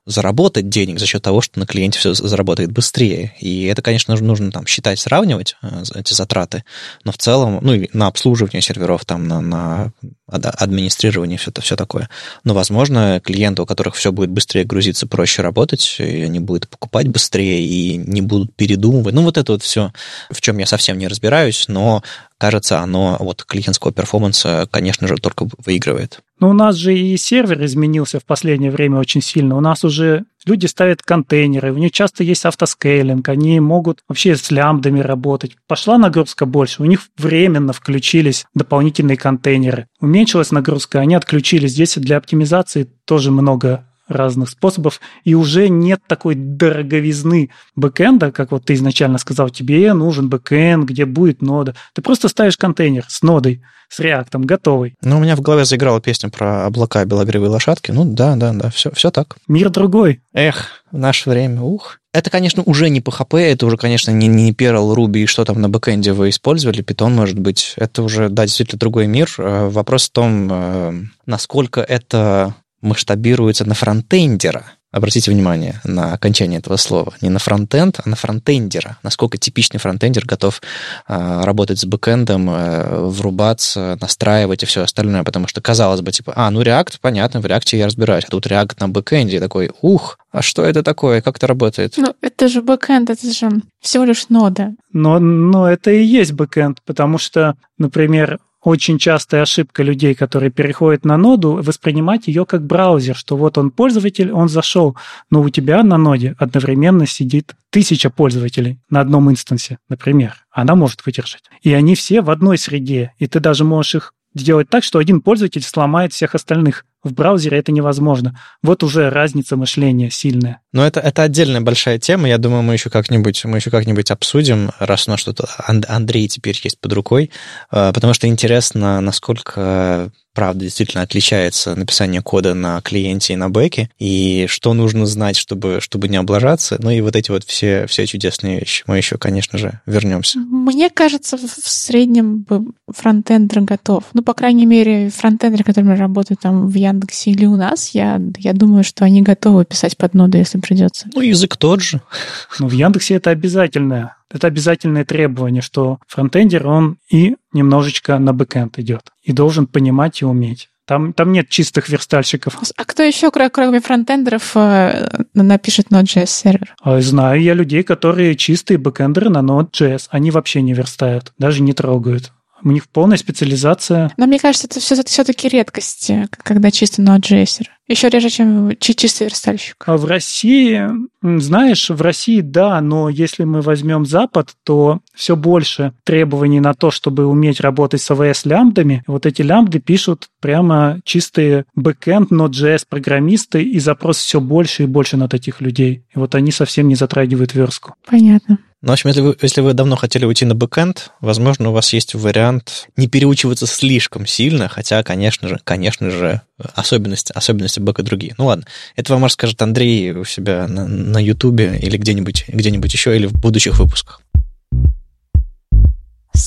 заработать денег за счет того, что на клиенте все заработает быстрее. И это, конечно, нужно, нужно там считать, сравнивать э, эти затраты, но в целом, ну, и на обслуживание серверов, там, на, на администрирование, все, это, все такое. Но, возможно, клиенты, у которых все будет быстрее грузиться, проще работать, и они будут покупать быстрее и не будут передумывать. Ну, вот это вот все, в чем я совсем не разбираюсь, но кажется, оно от клиентского перформанса, конечно же, только выигрывает. Но у нас же и сервер изменился в последнее время очень сильно. У нас уже люди ставят контейнеры, у них часто есть автоскейлинг, они могут вообще с лямбдами работать. Пошла нагрузка больше, у них временно включились дополнительные контейнеры. Уменьшилась нагрузка, они отключились. Здесь для оптимизации тоже много разных способов, и уже нет такой дороговизны бэкэнда, как вот ты изначально сказал, тебе нужен бэкэнд, где будет нода. Ты просто ставишь контейнер с нодой, с React ом, готовый. Ну, у меня в голове заиграла песня про облака белогривые лошадки. Ну, да, да, да, все, все так. Мир другой. Эх, в наше время, ух. Это, конечно, уже не PHP, это уже, конечно, не, не Perl, Ruby, и что там на бэкэнде вы использовали, Python, может быть. Это уже, да, действительно другой мир. Э, вопрос в том, э, насколько это масштабируется на фронтендера. Обратите внимание на окончание этого слова. Не на фронтенд, а на фронтендера. Насколько типичный фронтендер готов э, работать с бэкэндом, э, врубаться, настраивать и все остальное. Потому что, казалось бы, типа, а, ну React, понятно, в React я разбираюсь. А тут React на бэкэнде. такой, ух, а что это такое? Как это работает? Ну, это же бэкэнд, это же всего лишь нода. Но, но это и есть бэкэнд, потому что, например, очень частая ошибка людей, которые переходят на ноду, воспринимать ее как браузер, что вот он пользователь, он зашел, но у тебя на ноде одновременно сидит тысяча пользователей на одном инстансе, например. Она может выдержать. И они все в одной среде, и ты даже можешь их сделать так, что один пользователь сломает всех остальных. В браузере это невозможно. Вот уже разница мышления сильная. Но это, это отдельная большая тема. Я думаю, мы еще как-нибудь, мы еще как-нибудь обсудим, раз у нас что-то Андрей теперь есть под рукой, э, потому что интересно, насколько правда действительно отличается написание кода на клиенте и на бэке, и что нужно знать, чтобы, чтобы не облажаться. Ну и вот эти вот все, все чудесные вещи. Мы еще, конечно же, вернемся. Мне кажется, в среднем фронтендер готов. Ну, по крайней мере, фронтендеры, которые работают там в Яндексе или у нас, я, я думаю, что они готовы писать под ноду, если придется. Ну, язык тот же. Ну, в Яндексе это обязательное это обязательное требование, что фронтендер, он и немножечко на бэкэнд идет, и должен понимать и уметь. Там, там нет чистых верстальщиков. А кто еще, кроме фронтендеров, э, напишет Node.js сервер? А, знаю я людей, которые чистые бэкэндеры на Node.js. Они вообще не верстают, даже не трогают У них полная специализация. Но мне кажется, это все-таки редкость, э, когда чисто Node.js. Еще реже, чем чистый верстальщик. А в России, знаешь, в России да, но если мы возьмем Запад, то все больше требований на то, чтобы уметь работать с AWS-лямбдами. Вот эти лямбды пишут прямо чистые бэкэнд, Node.js программисты, и запрос все больше и больше на таких людей. И вот они совсем не затрагивают верстку. Понятно. Ну, в общем, если вы, если вы давно хотели уйти на бэкэнд, возможно, у вас есть вариант не переучиваться слишком сильно, хотя, конечно же, конечно же, особенности, особенности бэка другие. Ну ладно, это вам расскажет Андрей у себя на Ютубе или где-нибудь где еще, или в будущих выпусках.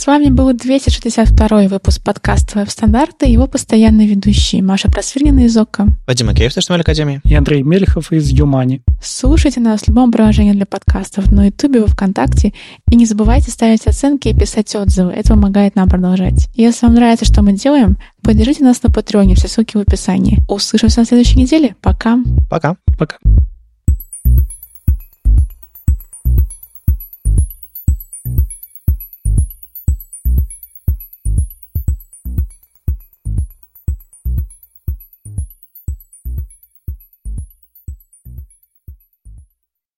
С вами был 262 выпуск подкаста «Веб-стандарты» и его постоянные ведущие Маша Просвирнина из ОККО. Вадим Акеев из Академии. И Андрей Мелехов из Юмани. Слушайте нас в любом приложении для подкастов на Ютубе, во Вконтакте. И не забывайте ставить оценки и писать отзывы. Это помогает нам продолжать. Если вам нравится, что мы делаем, поддержите нас на Патреоне. Все ссылки в описании. Услышимся на следующей неделе. Пока. Пока. Пока.